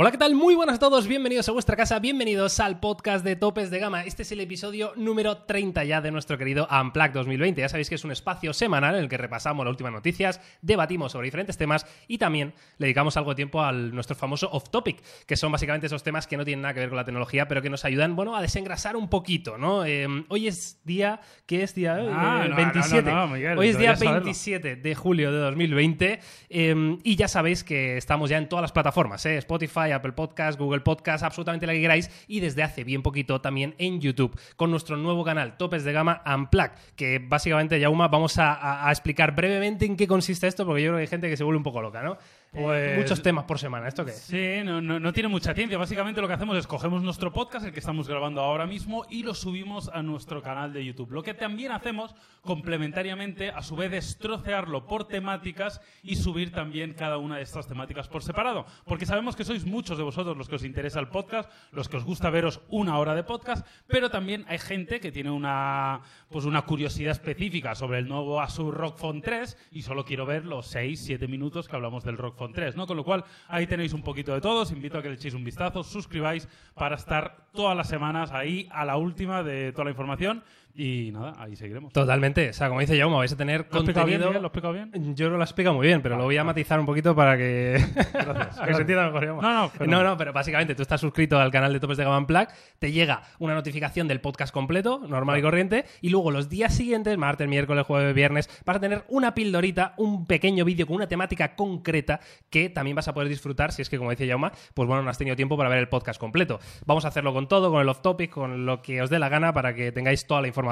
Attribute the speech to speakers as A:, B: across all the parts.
A: Hola, ¿qué tal? Muy buenas a todos, bienvenidos a vuestra casa, bienvenidos al podcast de Topes de Gama. Este es el episodio número 30 ya de nuestro querido Unplugged 2020. Ya sabéis que es un espacio semanal en el que repasamos las últimas noticias, debatimos sobre diferentes temas y también le dedicamos algo de tiempo al nuestro famoso off-topic, que son básicamente esos temas que no tienen nada que ver con la tecnología, pero que nos ayudan, bueno, a desengrasar un poquito, ¿no? Eh, hoy es día, ¿qué es día?
B: Ah,
A: Eh,
B: no,
A: 27.
B: no, no, Miguel,
A: hoy es día
B: deberías saberlo.
A: 27 de julio de 2020 eh, y ya sabéis que estamos ya en todas las plataformas, ¿eh? Spotify, Apple Podcast, Google Podcast, absolutamente la que queráis y desde hace bien poquito también en YouTube con nuestro nuevo canal Topes de Gama Unplugged, que básicamente, Yauma, vamos a, a- a explicar brevemente en qué consiste esto porque yo creo que hay gente que se vuelve un poco loca, ¿no?
B: Pues-
A: muchos temas por semana, ¿esto qué es?
B: Sí, no, no, no tiene mucha ciencia. Básicamente lo que hacemos es cogemos nuestro podcast, el que estamos grabando ahora mismo, y lo subimos a nuestro canal de YouTube. Lo que también hacemos, complementariamente, a su vez, es trocearlo por temáticas y subir también cada una de estas temáticas por separado. Porque sabemos que sois muchos de vosotros los que os interesa el podcast, los que os gusta veros una hora de podcast, pero también hay gente que tiene una, pues una curiosidad específica sobre el nuevo Asus ROG Phone 3 y solo quiero ver los 6, 7 minutos que hablamos del ROG Phone 3, ¿no? Con lo cual, ahí tenéis un poquito de todo. Os invito a que le echéis un vistazo, suscribáis para estar todas las semanas ahí a la última de toda la información. Y nada, ahí seguiremos.
A: Totalmente, o sea, como dice Yauma, vais a tener
B: ¿Lo explicado bien,
A: contenido...
B: Miguel? ¿Lo he explicado bien?
A: Yo que lo explica muy bien, pero lo voy a matizar un poquito para que, que se entienda mejor.
B: No, no, pero-
A: no, no, pero básicamente tú estás suscrito al canal de Topes de Gama Unplugged, te llega una notificación del podcast completo, normal y corriente, y luego los días siguientes, martes, miércoles, jueves, viernes, vas a tener una pildorita, un pequeño vídeo con una temática concreta que también vas a poder disfrutar si es que, como dice Yauma, pues bueno, no has tenido tiempo para ver el podcast completo. Vamos a hacerlo con todo, con el off-topic, con lo que os dé la gana para que tengáis toda la información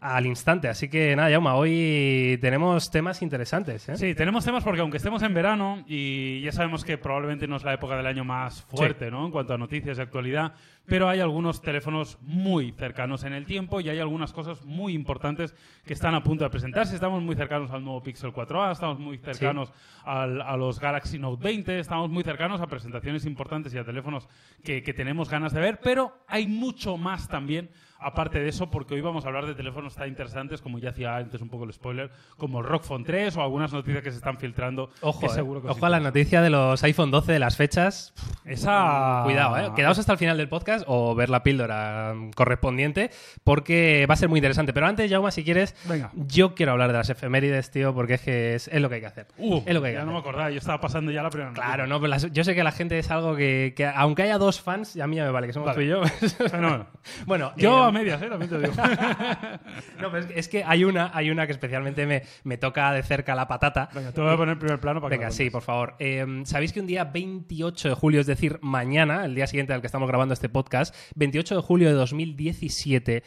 A: al instante. Así que nada, Yauma, hoy tenemos temas interesantes. ¿eh?
B: Sí, tenemos temas porque aunque estemos en verano y ya sabemos que probablemente no es la época del año más fuerte, ¿no? En cuanto a noticias y actualidad, pero hay algunos teléfonos muy cercanos en el tiempo y hay algunas cosas muy importantes que están a punto de presentarse. Estamos muy cercanos al nuevo Pixel 4a, estamos muy cercanos al- a los Galaxy Note 20, estamos muy cercanos a presentaciones importantes y a teléfonos que, que tenemos ganas de ver, pero hay mucho más también aparte de eso, porque hoy vamos a hablar de teléfonos tan interesantes, como ya hacía antes un poco el spoiler, como el Rock Phone 3 o algunas noticias que se están filtrando.
A: Ojo,
B: que
A: eh.
B: seguro que os
A: ojo a la noticia de los iPhone 12 de las fechas.
B: Esa...
A: Cuidado, ¿eh? Quedaos hasta el final del podcast o ver la píldora mm, correspondiente porque va a ser muy interesante. Pero antes, Jauma, si quieres,
B: Venga.
A: yo quiero hablar de las efemérides, tío, porque es que es, es lo que hay que hacer.
B: Uh,
A: es lo que hay que
B: ya no me acordaba, yo estaba pasando ya la primera
A: Claro, no, pero las- yo sé que la gente es algo que, que aunque haya dos fans, a mí ya me vale, que somos
B: Vale.
A: tú y yo.
B: Fenómeno.
A: bueno,
B: Yo
A: eh,
B: a medias, ¿eh? También te digo.
A: no, pero es que, hay una, hay una que especialmente me, me toca de cerca la patata.
B: Venga, te voy a poner en primer plano para que
A: Venga, sí, por favor. Eh, Sabéis que un día 28 de julio, es decir, mañana, el día siguiente al que estamos grabando este podcast, 28 de julio de 2017,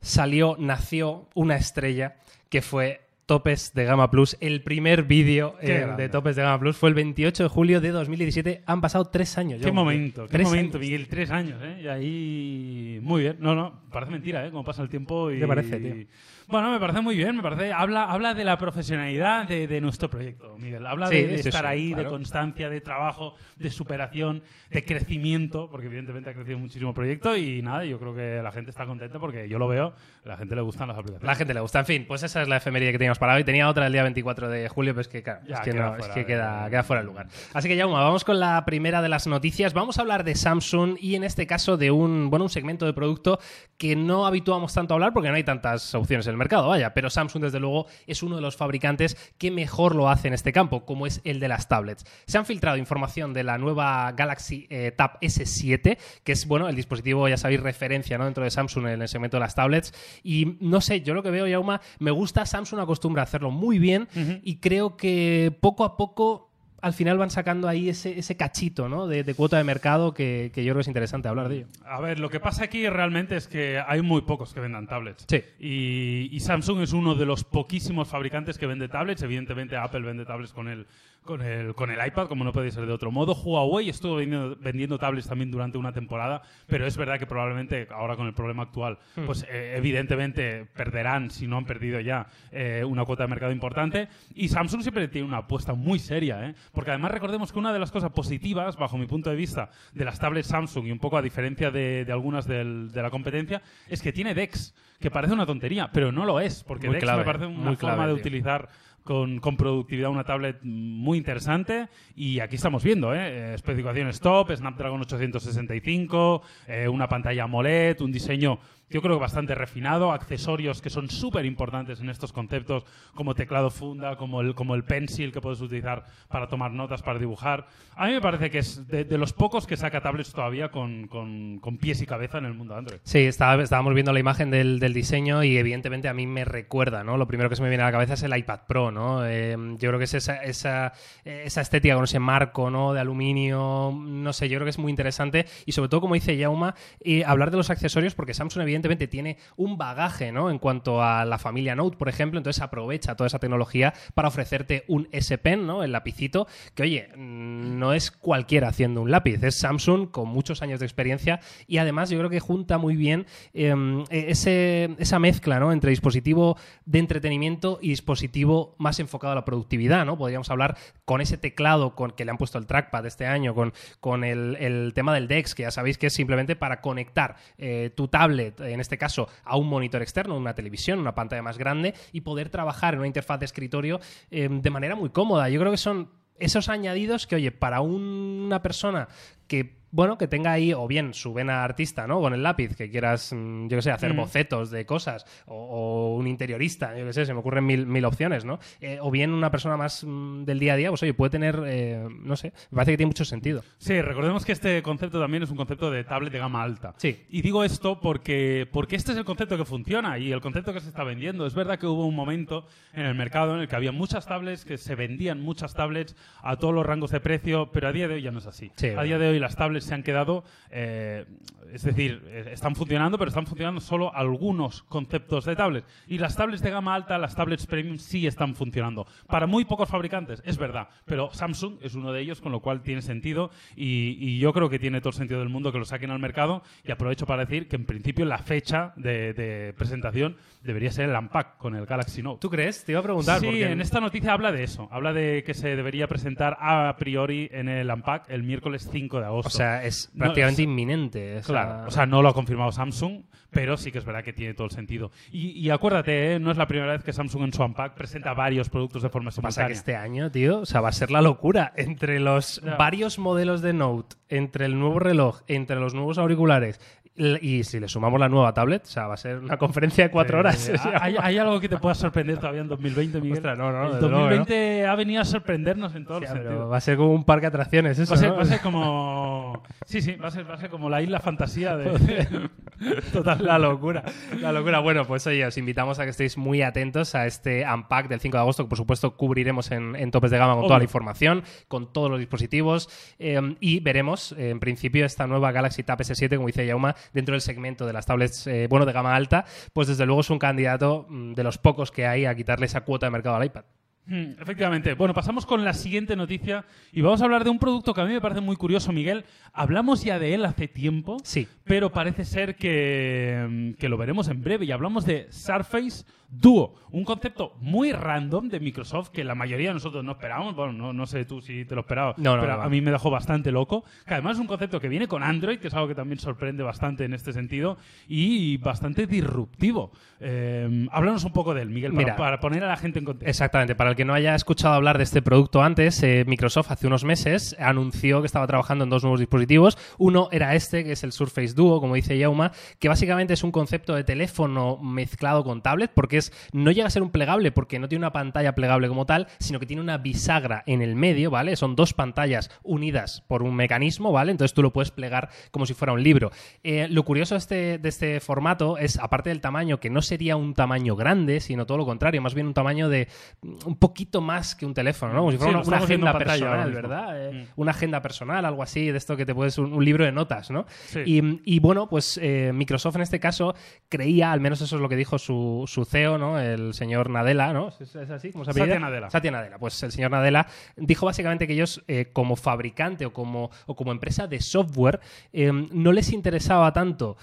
A: salió, nació una estrella que fue Topes de Gama Plus. El primer vídeo eh, de Topes de Gama Plus fue el 28 de julio de 2017. Han pasado tres años.
B: Qué momento, qué momento,
A: años.
B: Miguel. Tres años, ¿eh? Y ahí... Muy bien. No, no, parece mentira, ¿eh? Como pasa el tiempo y...
A: ¿Qué te parece, tío?
B: Bueno, me parece muy bien, me parece... Habla, habla de la profesionalidad de, de nuestro proyecto, Miguel. Habla
A: Sí,
B: de, estar ahí,
A: claro.
B: de constancia, de trabajo, de superación, de crecimiento, porque evidentemente ha crecido muchísimo el proyecto y nada, yo creo que la gente está contenta porque yo lo veo, la gente le gustan las aplicaciones.
A: La gente le gusta. En fin, pues esa es la efeméride que teníamos para hoy. Tenía otra el día 24 de julio, pero es que, claro,
B: Ya,
A: es que,
B: queda
A: no, es
B: fuera
A: que
B: de-
A: queda, queda fuera de lugar. Así que, Jauma, vamos con la primera de las noticias. Vamos a hablar de Samsung y, en este caso, de un, bueno, un segmento de producto que no habituamos tanto a hablar porque no hay tantas opciones en el mercado, vaya. Pero Samsung, desde luego, es uno de los fabricantes que mejor lo hace en este campo, como es el de las tablets. Se han filtrado información de la nueva Galaxy eh, Tab S7, que es, bueno, el dispositivo, ya sabéis, referencia ¿no? dentro de Samsung en el segmento de las tablets. Y no sé, yo lo que veo, Yauma, me gusta, Samsung acostumbra a hacerlo muy bien y creo que poco a poco al final van sacando ahí ese, ese cachito ¿no? de, de cuota de mercado que, que yo creo que es interesante hablar de ello.
B: A ver, lo que pasa aquí realmente es que hay muy pocos que vendan tablets.
A: Sí.
B: Y, y Samsung es uno de los poquísimos fabricantes que vende tablets. Evidentemente Apple vende tablets con el, con el, con el iPad, como no puede ser de otro modo. Huawei estuvo vendiendo, vendiendo tablets también durante una temporada, pero es verdad que probablemente ahora con el problema actual,
A: Hmm.
B: pues eh, evidentemente perderán, si no han perdido ya, eh, una cuota de mercado importante. Y Samsung siempre tiene una apuesta muy seria, ¿eh? porque además recordemos que una de las cosas positivas, bajo mi punto de vista, de las tablets Samsung y un poco a diferencia de, de algunas del- de la competencia, es que tiene DeX, que parece una tontería, pero no lo es, porque
A: Muy
B: DeX
A: clave,
B: me parece una
A: muy
B: forma
A: clave,
B: de
A: tío.
B: utilizar con, con, productividad, una tablet muy interesante. Y aquí estamos viendo, ¿eh? especificaciones top, Snapdragon 865, eh, una pantalla AMOLED, un diseño yo creo que bastante refinado, accesorios que son súper importantes en estos conceptos, como teclado funda, como el, como el pencil que puedes utilizar para tomar notas, para dibujar. A mí me parece que es de, los pocos que saca tablets todavía con, con, con, pies y cabeza en el mundo Android.
A: Sí, estábamos viendo la imagen del, del, diseño y evidentemente a mí me recuerda, ¿no? Lo primero que se me viene a la cabeza es el iPad Pro, ¿no? Eh, yo creo que es esa, esa, esa, estética con ese marco, ¿no? De aluminio, no sé, yo creo que es muy interesante y sobre todo, como dice Yauma, eh, hablar de los accesorios porque Samsung evidentemente tiene un bagaje. En cuanto a la familia Note, por ejemplo, entonces aprovecha toda esa tecnología para ofrecerte un S Pen, ¿no? El lapicito, que oye, mm, no es cualquiera haciendo un lápiz, es Samsung con muchos años de experiencia y además yo creo que junta muy bien em, e, esa mezcla. Entre dispositivo de entretenimiento y dispositivo más enfocado a la productividad. Podríamos hablar con ese teclado con que le han puesto el trackpad este año, con, con el, tema del DeX, que ya sabéis que es simplemente para conectar eh, tu tablet en este caso a un monitor externo, una televisión, una pantalla más grande y poder trabajar en una interfaz de escritorio eh, de manera muy cómoda. Yo creo que son esos añadidos que, oye, para una persona que bueno, que tenga ahí o bien su vena artista, ¿no? Con el lápiz, que quieras, mm, yo qué sé, hacer mm. bocetos de cosas, o, un interiorista, yo qué sé, se me ocurren mil, mil opciones, ¿no? Eh, o bien una persona más mm, del día a día, pues oye, puede tener, eh, no sé, me parece que tiene mucho sentido.
B: Sí, recordemos que este concepto también es un concepto de tablet de gama alta.
A: Sí.
B: Y digo esto porque, porque este es el concepto que funciona y el concepto que se está vendiendo. Es verdad que hubo un momento en el mercado en el que había muchas tablets, que se vendían muchas tablets a todos los rangos de precio, pero a día de hoy ya no es así. a día de hoy las tablets se han quedado, eh, es decir, eh, están funcionando, pero están funcionando solo algunos conceptos de tablets. Y las tablets de gama alta, las tablets premium, sí están funcionando. Para muy pocos fabricantes, es verdad, pero Samsung es uno de ellos, con lo cual tiene sentido y, yo creo que tiene todo el sentido del mundo que lo saquen al mercado. Y aprovecho para decir que en principio la fecha de, presentación debería ser el Unpack con el Galaxy Note.
A: ¿Tú crees? Te iba a preguntar.
B: Sí, porque... en esta noticia habla de eso. Habla de que se debería presentar a priori en el Unpack el miércoles 5 de agosto.
A: O sea, es prácticamente inminente.
B: Claro, o sea, no lo ha confirmado Samsung, pero sí que es verdad que tiene todo el sentido. Y, acuérdate, ¿eh? no es la primera vez que Samsung en su Unpack presenta varios productos de forma simultánea.
A: Pasa que este año, tío, o sea, va a ser la locura. Entre los varios modelos de Note, entre el nuevo reloj, entre los nuevos auriculares, y si le sumamos la nueva tablet, o sea, va a ser una conferencia de cuatro horas.
B: ¿Hay, algo que te pueda sorprender todavía en 2020, Miguel?
A: no, no,
B: el 2020 ha venido a sorprendernos en todos los
A: Va a ser como un parque de atracciones, eso.
B: Va a ser, como. Sí, sí, va a, ser, va a ser como la isla fantasía de.
A: Total, la locura. La locura. Bueno, pues oye, os invitamos a que estéis muy atentos a este Unpack del 5 de agosto, que por supuesto cubriremos en, topes de gama con toda la información, con todos los dispositivos. Eh, y veremos, en principio, esta nueva Galaxy Tab S7, como dice Yauma, dentro del segmento de las tablets, eh, bueno, de gama alta, pues desde luego es un candidato mm, de los pocos que hay a quitarle esa cuota de mercado al iPad.
B: Hmm, efectivamente. Bueno, pasamos con la siguiente noticia y vamos a hablar de un producto que a mí me parece muy curioso, Miguel. Hablamos ya de él hace tiempo,
A: sí.
B: pero parece ser que, mm, que lo veremos en breve y hablamos de Surface Duo, un concepto muy random de Microsoft que la mayoría de nosotros no esperábamos. Bueno, no, sé tú si te lo esperabas, pero a mí me dejó bastante loco. Que además es un concepto que viene con Android, que es algo que también sorprende bastante en este sentido y bastante disruptivo. Eh, háblanos un poco de él, Miguel, para, poner a la gente en contexto.
A: Exactamente, para el que no haya escuchado hablar de este producto antes, eh, Microsoft hace unos meses anunció que estaba trabajando en dos nuevos dispositivos. Uno era este, que es el Surface Duo, como dice Yauma, que básicamente es un concepto de teléfono mezclado con tablet, porque no llega a ser un plegable porque no tiene una pantalla plegable como tal, sino que tiene una bisagra en el medio, ¿vale? Son dos pantallas unidas por un mecanismo, ¿vale? Entonces tú lo puedes plegar como si fuera un libro. Eh, lo curioso de este, de este formato es, aparte del tamaño, que no sería un tamaño grande, sino todo lo contrario, más bien un tamaño de un poquito más que un teléfono, ¿no? Como si fuera una, agenda personal, ¿verdad? Eh, mm. Una agenda personal, algo así, de esto que te puedes, un, libro de notas, ¿no? Y, bueno, pues eh, Microsoft en este caso creía, al menos eso es lo que dijo su, su CEO, el señor Nadella, ¿no? ¿Es, así? ¿Cómo se
B: Satya Nadella.
A: Satya Nadella. Pues el señor Nadella dijo básicamente que ellos, eh, como fabricante o como, o como empresa de software, no les interesaba tanto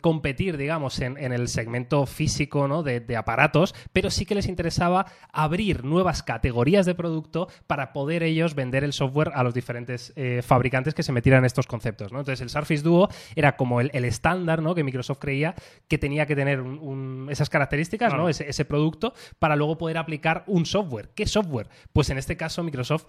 A: competir, digamos, en, el segmento físico ¿no? de, aparatos, pero sí que les interesaba abrir nuevas categorías de producto para poder ellos vender el software a los diferentes eh, fabricantes que se metieran en estos conceptos. ¿no? Entonces, el Surface Duo era como el, estándar ¿no? que Microsoft creía que tenía que tener esas características, ¿no? ese, producto, para luego poder aplicar un software. ¿Qué software? Pues en este caso, Microsoft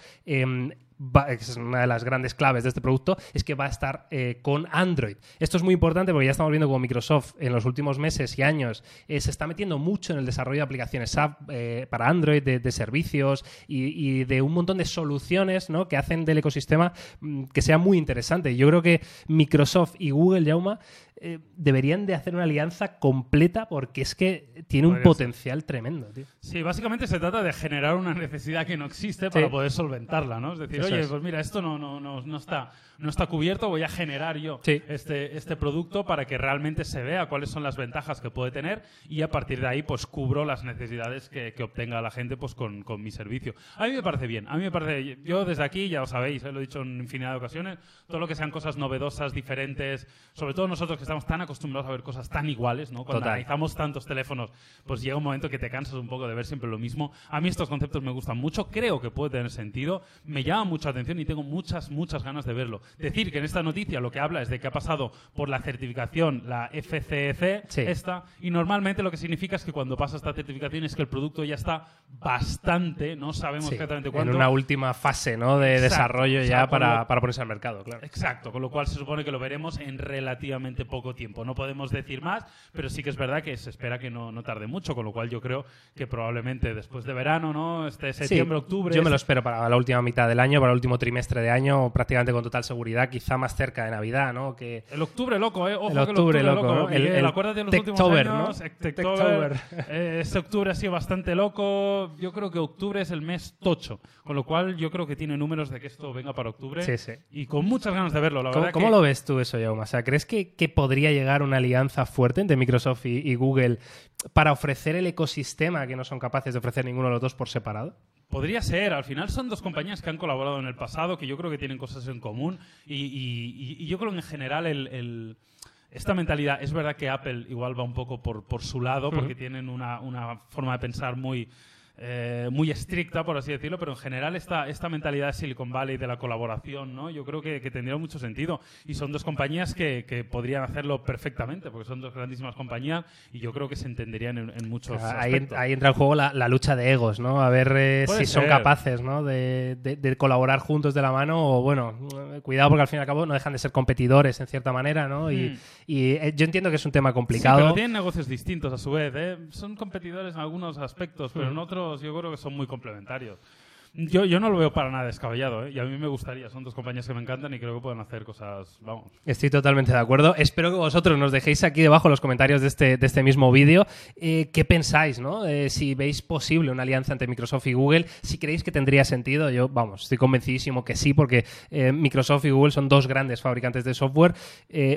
A: em, es una de las grandes claves de este producto, es que va a estar eh, con Android. Esto es muy importante porque ya estamos viendo como Microsoft en los últimos meses y años eh, se está metiendo mucho en el desarrollo de aplicaciones app eh, para Android, de, servicios y, de un montón de soluciones ¿no? que hacen del ecosistema mm, que sea muy interesante. Yo creo que Microsoft y Google, Yauma, eh, deberían de hacer una alianza completa porque es que tiene un potencial tremendo, tío.
B: Sí, básicamente se trata de generar una necesidad que no existe para poder solventarla, ¿no? Es decir, oye, pues mira, esto no, no, no, no, está, no está cubierto, voy a generar yo este, este producto para que realmente se vea cuáles son las ventajas que puede tener y a partir de ahí pues cubro las necesidades que, que obtenga la gente pues con, con, mi servicio. A mí me parece bien, a mí me parece, yo desde aquí, ya lo sabéis, eh, lo he dicho en infinidad de ocasiones, todo lo que sean cosas novedosas, diferentes, sobre todo nosotros que estamos tan acostumbrados a ver cosas tan iguales, ¿no? Cuando analizamos tantos teléfonos, pues llega un momento que te cansas un poco de ver siempre lo mismo. A mí estos conceptos me gustan mucho, creo que puede tener sentido, me llama mucha atención y tengo muchas, muchas ganas de verlo. Decir que en esta noticia lo que habla es de que ha pasado por la certificación, la FCEC, esta, y normalmente lo que significa es que cuando pasa esta certificación es que el producto ya está bastante, no sabemos exactamente cuánto.
A: En una última fase, ¿no? De desarrollo ya para, para ponerse al mercado, claro.
B: Exacto, con lo cual se supone que lo veremos en relativamente poco tiempo. No podemos decir más, pero sí que es verdad que se espera que no, no tarde mucho, con lo cual yo creo que probablemente después de verano, ¿no? Este septiembre, octubre.
A: Yo me lo espero para la última mitad del año, para el último trimestre de año, prácticamente con total seguridad, quizá más cerca de Navidad, ¿no? Que...
B: El octubre loco, ¿eh?
A: Ojo el octubre, loco, ¿no?
B: El, el, acuérdate de los últimos años, ¿no? Eh, este octubre ha sido bastante loco. Yo creo que octubre es el mes tocho, con lo cual yo creo que tiene números de que esto venga para octubre.
A: Sí, sí.
B: Y con muchas ganas de verlo, la
A: verdad. ¿Cómo, lo ves tú eso, Jaume? O sea, ¿crees que, que podría llegar una alianza fuerte entre Microsoft y, Google para ofrecer el ecosistema que no son capaces de ofrecer ninguno de los dos por separado?
B: Podría ser, al final son dos compañías que han colaborado en el pasado, que yo creo que tienen cosas en común y, yo creo que en general esta mentalidad, es verdad que Apple igual va un poco por, por su lado, porque tienen una, una, forma de pensar muy, eh, muy estricta, por así decirlo, pero en general esta, esta mentalidad de Silicon Valley de la colaboración, ¿no? Yo creo que, tendría mucho sentido. Y son dos compañías que, podrían hacerlo perfectamente, porque son dos grandísimas compañías y yo creo que se entenderían en, muchos
A: ahí,
B: aspectos.
A: Ahí entra en juego la, lucha de egos, ¿no? A ver eh, si son capaces, ¿no? De, colaborar juntos de la mano o, bueno, cuidado porque al fin y al cabo no dejan de ser competidores en cierta manera, ¿no? Y, hmm. eh, yo entiendo que es un tema complicado.
B: pero tienen negocios distintos a su vez, ¿eh? Son competidores en algunos aspectos, pero en hmm. otros yo creo que son muy complementarios. Yo, yo no lo veo para nada descabellado, ¿eh? y a mí me gustaría. Son dos compañías que me encantan y creo que pueden hacer cosas. Vamos.
A: Estoy totalmente de acuerdo. Espero que vosotros nos dejéis aquí debajo en los comentarios de este, de este mismo vídeo eh, qué pensáis, ¿no? Eh, si veis posible una alianza entre Microsoft y Google, si creéis que tendría sentido. Yo, vamos, estoy convencidísimo que sí, porque eh, Microsoft y Google son dos grandes fabricantes de software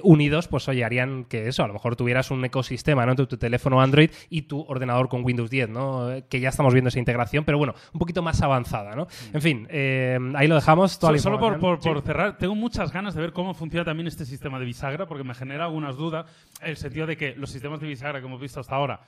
A: unidos, pues oye, harían que eso, a lo mejor tuvieras un ecosistema, ¿no? Entre tu teléfono Android y tu ordenador con Windows 10, ¿no? Que ya estamos viendo esa integración, pero bueno, un poquito más avanzada. En fin, eh, ahí lo dejamos.
B: solo por, cerrar, tengo muchas ganas de ver cómo funciona también este sistema de bisagra, porque me genera algunas dudas, el sentido de que los sistemas de bisagra que hemos visto hasta ahora,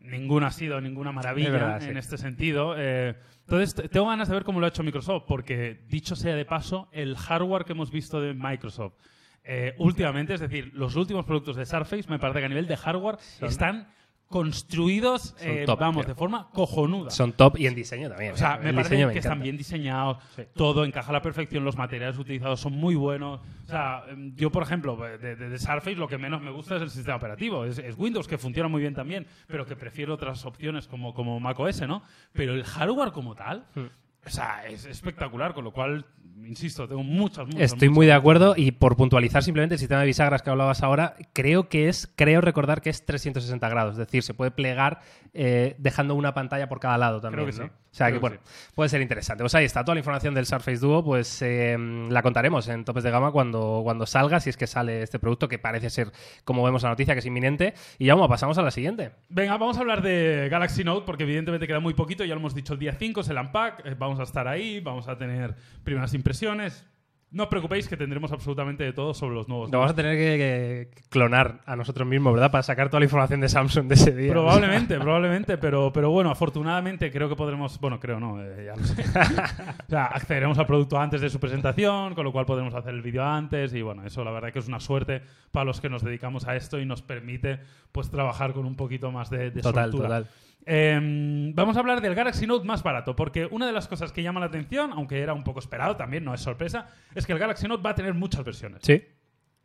B: ninguno ha sido ninguna maravilla en este sentido. Eh, entonces, tengo ganas de ver cómo lo ha hecho Microsoft, porque dicho sea de paso, el hardware que hemos visto de Microsoft eh, últimamente, es decir, los últimos productos de Surface, me parece que a nivel de hardware están construidos, eh, vamos, de forma cojonuda.
A: Son top y en diseño también.
B: O sea, me parece que están bien diseñados, todo encaja a la perfección, los materiales utilizados son muy buenos. O sea, em, yo, por ejemplo, de, Surface lo que menos me gusta es el sistema operativo. Es, Windows, que funciona muy bien también, pero que prefiero otras opciones como, como macOS, ¿no? Pero el hardware como tal... Hmm. O sea, es espectacular, con lo cual insisto, tengo muchas, muchas
A: Estoy muy de acuerdo y por puntualizar simplemente el sistema de bisagras que hablabas ahora, creo que es, creo recordar que es 360 grados, es decir, se puede plegar eh, dejando una pantalla por cada lado también.
B: Creo que sí.
A: O sea que, bueno, puede ser interesante. Pues ahí está, toda la información del Surface Duo, pues eh, la contaremos en Topes de Gama cuando, cuando salga, si es que sale este producto, que parece ser, como vemos la noticia, que es inminente. Y ya, vamos, pasamos a la siguiente.
B: Venga, vamos a hablar de Galaxy Note, porque evidentemente queda muy poquito, ya lo hemos dicho el día 5, es el Unpack, eh, vamos a estar ahí, vamos a tener primeras impresiones No os preocupéis que tendremos absolutamente de todo sobre los nuevos.
A: Lo vamos a tener que, que clonar a nosotros mismos, ¿verdad? Para sacar toda la información de Samsung de ese día.
B: Probablemente, probablemente, pero, pero bueno, afortunadamente creo que podremos, bueno, creo no, eh, ya lo sé. o sea, accederemos al producto antes de su presentación, con lo cual podremos hacer el vídeo antes y bueno, eso la verdad que es una suerte para los que nos dedicamos a esto y nos permite pues trabajar con un poquito más de, de
A: Total,
B: soltura.
A: total.
B: Eh, vamos a hablar del Galaxy Note más barato, porque una de las cosas que llama la atención, aunque era un poco esperado también, no es sorpresa, es que el Galaxy Note va a tener muchas versiones.
A: Sí.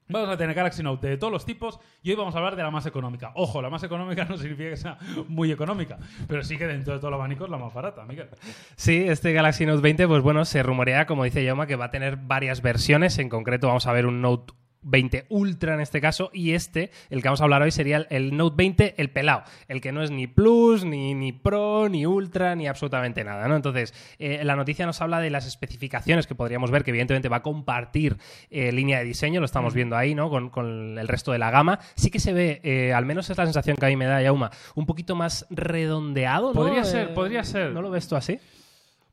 B: Vamos a tener Galaxy Note de todos los tipos y hoy vamos a hablar de la más económica. Ojo, la más económica no significa que sea muy económica, pero sí que dentro de todo el abanico es la más barata, Miguel.
A: Sí, este Galaxy Note 20, pues bueno, se rumorea, como dice Yoma, que va a tener varias versiones. En concreto, vamos a ver un Note 20 Ultra en este caso, y este, el que vamos a hablar hoy, sería el, el Note 20, el pelado, el que no es ni Plus, ni, ni Pro, ni Ultra, ni absolutamente nada, ¿no? Entonces, eh, la noticia nos habla de las especificaciones que podríamos ver, que evidentemente va a compartir eh, línea de diseño, lo estamos viendo ahí, ¿no? Con, con el resto de la gama. Sí que se ve, eh, al menos es la sensación que a mí me da, Yauma, un poquito más redondeado, ¿no?
B: Podría ser,
A: Eh,
B: podría ser.
A: ¿No lo ves tú así?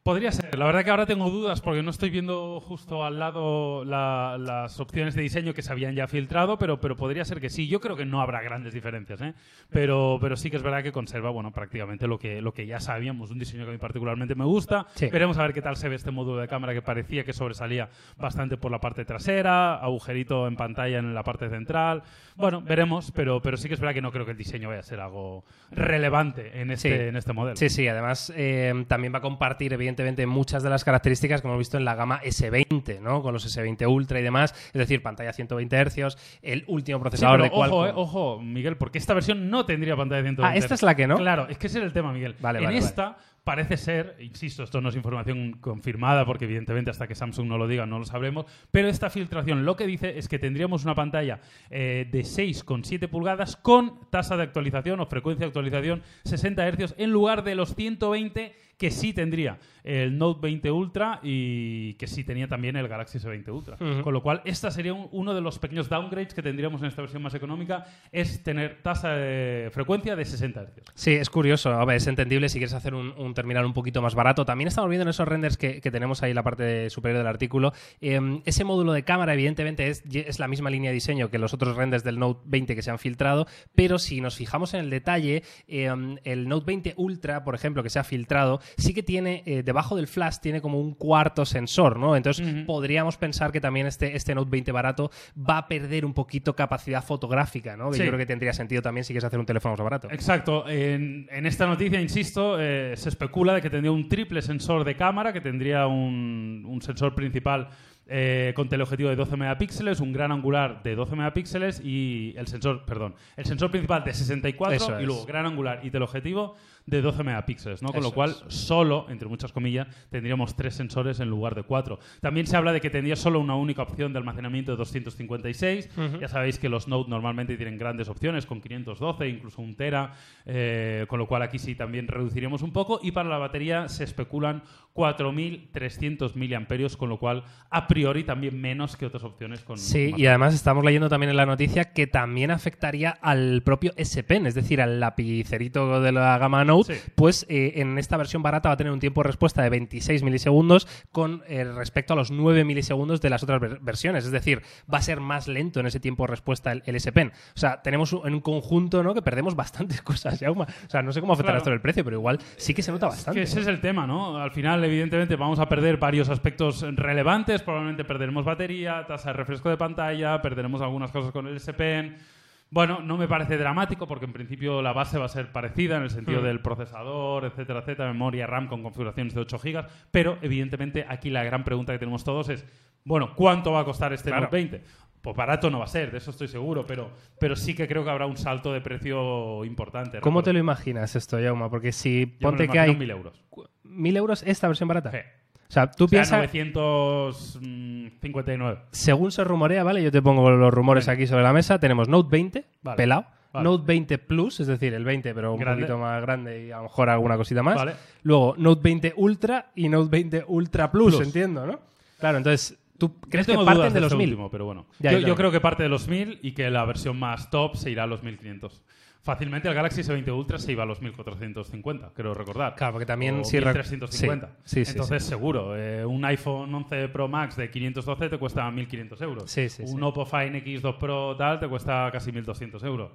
B: Podría ser. La verdad que ahora tengo dudas porque no estoy viendo justo al lado la- las opciones de diseño que se habían ya filtrado, pero, pero podría ser que sí. Yo creo que no habrá grandes diferencias, ¿eh? pero, pero sí que es verdad que conserva bueno, prácticamente lo que, lo que ya sabíamos. Un diseño que a mí particularmente me gusta.
A: Sí.
B: Veremos a ver qué tal se ve este módulo de cámara que parecía que sobresalía bastante por la parte trasera, agujerito en pantalla en la parte central. Bueno, veremos, pero, pero sí que es verdad que no creo que el diseño vaya a ser algo relevante en este,
A: Sí.
B: en este modelo.
A: Sí, sí, además eh, también va a compartir evidentemente muchas de las características que hemos visto en la gama S20, ¿no? Con los S20 Ultra y demás, es decir, pantalla 120 Hz, el último
B: Sí,
A: procesador
B: pero
A: de Qualcomm.
B: ojo, eh, ojo, Miguel, porque esta versión no tendría pantalla de 120
A: Ah, esta es la que no.
B: Claro, es que ese es el tema, Miguel.
A: Vale,
B: en
A: vale,
B: esta parece ser, insisto, esto no es información confirmada porque evidentemente hasta que Samsung no lo diga no lo sabremos, pero esta filtración lo que dice es que tendríamos una pantalla eh, de 6,7 pulgadas con tasa de actualización o frecuencia de actualización 60 Hz en lugar de los 120 que sí tendría el Note 20 Ultra y que sí tenía también el Galaxy S20 Ultra. Con lo cual, esta sería un- uno de los pequeños downgrades que tendríamos en esta versión más económica, es tener tasa de frecuencia de 60 Hz.
A: Sí, es curioso. A ver, es entendible si quieres hacer un, un terminal un poquito más barato. También estamos viendo en esos renders que, que tenemos ahí en la parte superior del artículo. eh, ese módulo de cámara, evidentemente, es, es la misma línea de diseño que los otros renders del Note 20 que se han filtrado. Pero si nos fijamos en el detalle, eh, el Note 20 Ultra, por ejemplo, que se ha filtrado, sí que tiene, eh, debajo del flash, tiene como un cuarto sensor, ¿no? Entonces, podríamos pensar que también este, este Note 20 barato va a perder un poquito capacidad fotográfica, ¿no? Que
B: Sí.
A: yo creo que tendría sentido también si quieres hacer un teléfono más barato.
B: Exacto. En, en esta noticia, insisto, eh, se especula de que tendría un triple sensor de cámara, que tendría un, un sensor principal eh, con teleobjetivo de 12 megapíxeles, un gran angular de 12 megapíxeles y el sensor, perdón, el sensor principal de 64
A: Eso
B: y
A: es.
B: luego gran angular y teleobjetivo de 12 megapíxeles, ¿no? Con
A: Eso
B: lo cual,
A: es.
B: solo, entre muchas comillas, tendríamos tres sensores en lugar de cuatro. También se habla de que tendría solo una única opción de almacenamiento de 256.
A: Ujú.
B: Ya sabéis que los Note normalmente tienen grandes opciones con 512, incluso un Tera, eh, con lo cual aquí sí también reduciríamos un poco. Y para la batería se especulan 4.300 miliamperios, con lo cual a priori también menos que otras opciones con
A: Sí, y además estamos leyendo también en la noticia que también afectaría al propio S Pen, es decir, al lapicerito de la gama Note,
B: Sí.
A: pues eh, en esta versión barata va a tener un tiempo de respuesta de 26 milisegundos con eh, respecto a los 9 milisegundos de las otras ver- versiones, es decir, va a ser más lento en ese tiempo de respuesta el, el S Pen. O sea, tenemos un- en un conjunto ¿no? que perdemos bastantes cosas, Jaume. O sea, no sé cómo afectará
B: Claro.
A: esto en el precio, pero igual sí que se nota
B: Es
A: bastante.
B: que ese es el tema, ¿no? Al final, evidentemente, vamos a perder varios aspectos relevantes. Probablemente perderemos batería, tasa de refresco de pantalla, perderemos algunas cosas con el S Pen. Bueno, no me parece dramático porque en principio la base va a ser parecida en el sentido
A: Hmm.
B: del procesador, etcétera, etcétera, memoria RAM con configuraciones de 8 GB, pero evidentemente aquí la gran pregunta que tenemos todos es, bueno, ¿cuánto va a costar este
A: Claro.
B: Note 20? Pues barato no va a ser, de eso estoy seguro, pero, pero sí que creo que habrá un salto de precio importante.
A: ¿Cómo te lo imaginas esto, Jauma? Porque si
B: Yo me lo
A: que hay
B: en 1.000 euros.
A: mil euros esta versión barata.
B: Sí.
A: Sea, tú
B: O sea,
A: piensas...
B: 959.
A: Según se rumorea, ¿vale? Yo te pongo los rumores aquí sobre la mesa. Tenemos Note 20,
B: Vale.
A: pelado.
B: Vale.
A: Note 20 Plus, es decir, el 20, pero un
B: Grande.
A: poquito más grande y a lo mejor alguna cosita más.
B: Vale.
A: Luego Note 20 Ultra y Note 20 Ultra Plus,
B: Plus.
A: entiendo, ¿no? Claro, entonces, ¿tú crees que parten
B: dudas
A: de los
B: este
A: 1000?
B: último, pero bueno.
A: Ya,
B: yo,
A: yo
B: creo que parte de los 1000 y que la versión más top se irá a los 1500. Fácilmente el Galaxy S20 Ultra se iba a los 1450, creo recordar.
A: Claro, porque también
B: o
A: rec-
B: 1350.
A: Sí, sí,
B: Entonces,
A: sí.
B: seguro, eh, un iPhone 11 Pro Max de 512 te cuesta 1500 euros.
A: Sí, sí,
B: un. Oppo Find X2 Pro tal te cuesta casi 1200 euros.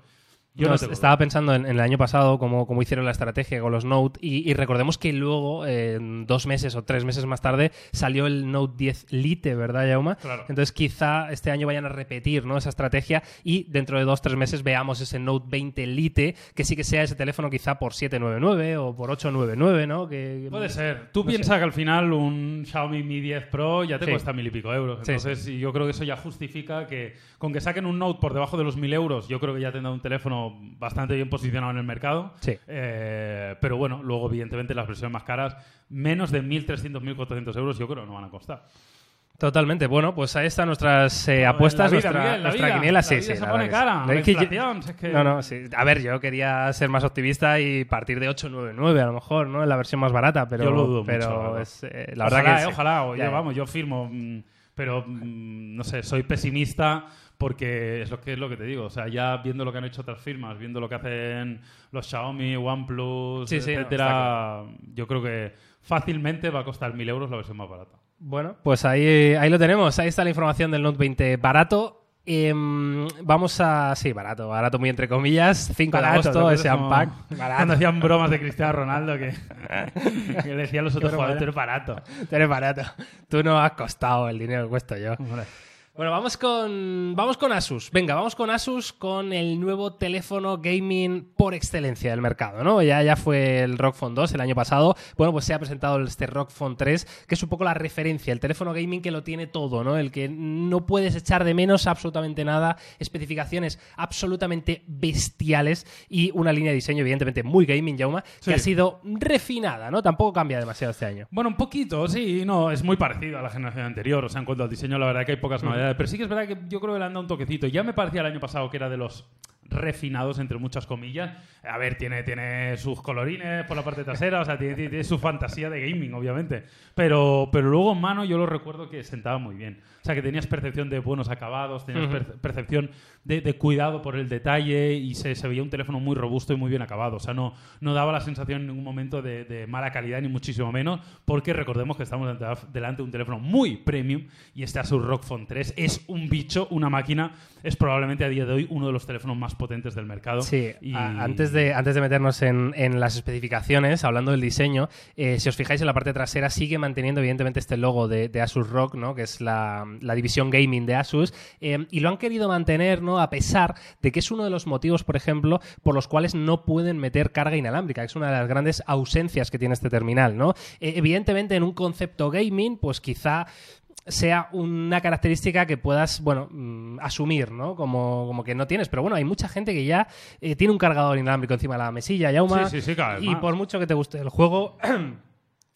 B: Yo
A: No,
B: no
A: estaba pensando en, en el año pasado cómo, cómo hicieron la estrategia con los Note y, y recordemos que luego, eh, dos meses o tres meses más tarde, salió el Note 10 Lite, ¿verdad, Yauma?
B: Claro.
A: Entonces quizá este año vayan a repetir ¿no? esa estrategia y dentro de dos tres meses veamos ese Note 20 Lite, que sí que sea ese teléfono quizá por 799 o por 899, ¿no? Que,
B: Puede ser. Tú
A: no sé.
B: piensas que al final un Xiaomi Mi 10 Pro ya te
A: Sí.
B: cuesta mil y pico euros.
A: Sí,
B: Entonces, y yo creo que eso ya justifica que con que saquen un Note por debajo de los mil euros, yo creo que ya tendrán un teléfono bastante bien posicionado en el mercado.
A: Sí.
B: Eh, pero bueno, luego, evidentemente, las versiones más caras, menos de 1.300, 1.400 euros, yo creo que no van a costar.
A: Totalmente. Bueno, pues ahí están nuestras eh, apuestas,
B: vida,
A: nuestra,
B: Miguel,
A: nuestra
B: vida.
A: quiniela.
B: La
A: sí, sí,
B: se pone
A: verdad
B: cara, la
A: yo-
B: es que-
A: No, no, sí. A ver, yo quería ser más optimista y partir de 899 a lo mejor, ¿no? En la versión más barata, pero,
B: Yo lo dudo mucho,
A: pero
B: la verdad.
A: es, eh, la verdad
B: ojalá,
A: que
B: eh,
A: sí.
B: ojalá, o
A: ya.
B: vamos, yo firmo, mm, pero mm, no sé, soy pesimista porque es lo que es lo que te digo, o sea, ya viendo lo que han hecho otras firmas, viendo lo que hacen los Xiaomi, OnePlus,
A: Sí, sí, no,
B: etcétera, yo creo que fácilmente va a costar mil euros la versión más barata.
A: Bueno, pues ahí, ahí lo tenemos. Ahí está la información del Note 20 barato. Em, vamos a. Sí, barato, barato muy entre comillas. 5 de
B: Barato,
A: agosto,
B: ¿no?
A: ese
B: Como
A: unpack.
B: Cuando
A: Barato.
B: hacían bromas de Cristiano Ronaldo que, que decían los otros jugadores, tú eres barato.
A: Tú eres barato. Tú no has costado el dinero que cuesto yo.
B: Hombre.
A: Bueno, vamos con, vamos con Asus. Venga, vamos con Asus con el nuevo teléfono gaming por excelencia del mercado, ¿no? Ya, ya fue el ROG Phone 2 el año pasado. Bueno, pues se ha presentado este ROG Phone 3, que es un poco la referencia, el teléfono gaming que lo tiene todo, ¿no? El que no puedes echar de menos absolutamente nada, especificaciones absolutamente bestiales y una línea de diseño, evidentemente, muy gaming, Yauma, que
B: Sí.
A: ha sido refinada, ¿no? Tampoco cambia demasiado este año.
B: Bueno, un poquito, sí, no, es muy parecido a la generación anterior. O sea, en cuanto al diseño, la verdad que hay pocas novedades. Pero sí que es verdad que yo creo que le han dado un toquecito. Ya me parecía el año pasado que era de los refinados, entre muchas comillas. A ver, tiene, tiene sus colorines por la parte trasera, o sea, tiene, tiene- su fantasía de gaming, obviamente. Pero, pero luego en mano yo lo recuerdo que sentaba muy bien. O sea, que tenías percepción de buenos acabados, tenías percepción de, de cuidado por el detalle y se, se veía un teléfono muy robusto y muy bien acabado. O sea, no, no daba la sensación en ningún momento de, de mala calidad, ni muchísimo menos, porque recordemos que estamos delante, de un teléfono muy premium y este Asus ROG Phone 3 es un bicho, una máquina, es probablemente a día de hoy uno de los teléfonos más potentes del mercado.
A: Sí,
B: Y-
A: a- antes, de, antes de meternos en, en las especificaciones, hablando del diseño, eh, si os fijáis en la parte trasera sigue manteniendo evidentemente este logo de, de Asus ROG, ¿no? que es la, la división gaming de Asus, eh, y lo han querido mantener ¿no? A pesar de que es uno de los motivos, por ejemplo, por los cuales no pueden meter carga inalámbrica, que es una de las grandes ausencias que tiene este terminal. ¿no? Eh, evidentemente en un concepto gaming, pues quizá sea una característica que puedas, bueno, mm, asumir, ¿no? Como, como que no tienes. Pero bueno, hay mucha gente que ya eh, tiene un cargador inalámbrico encima de la mesilla, Yauma.
B: Sí, sí, sí,
A: Y por mucho que te guste el juego,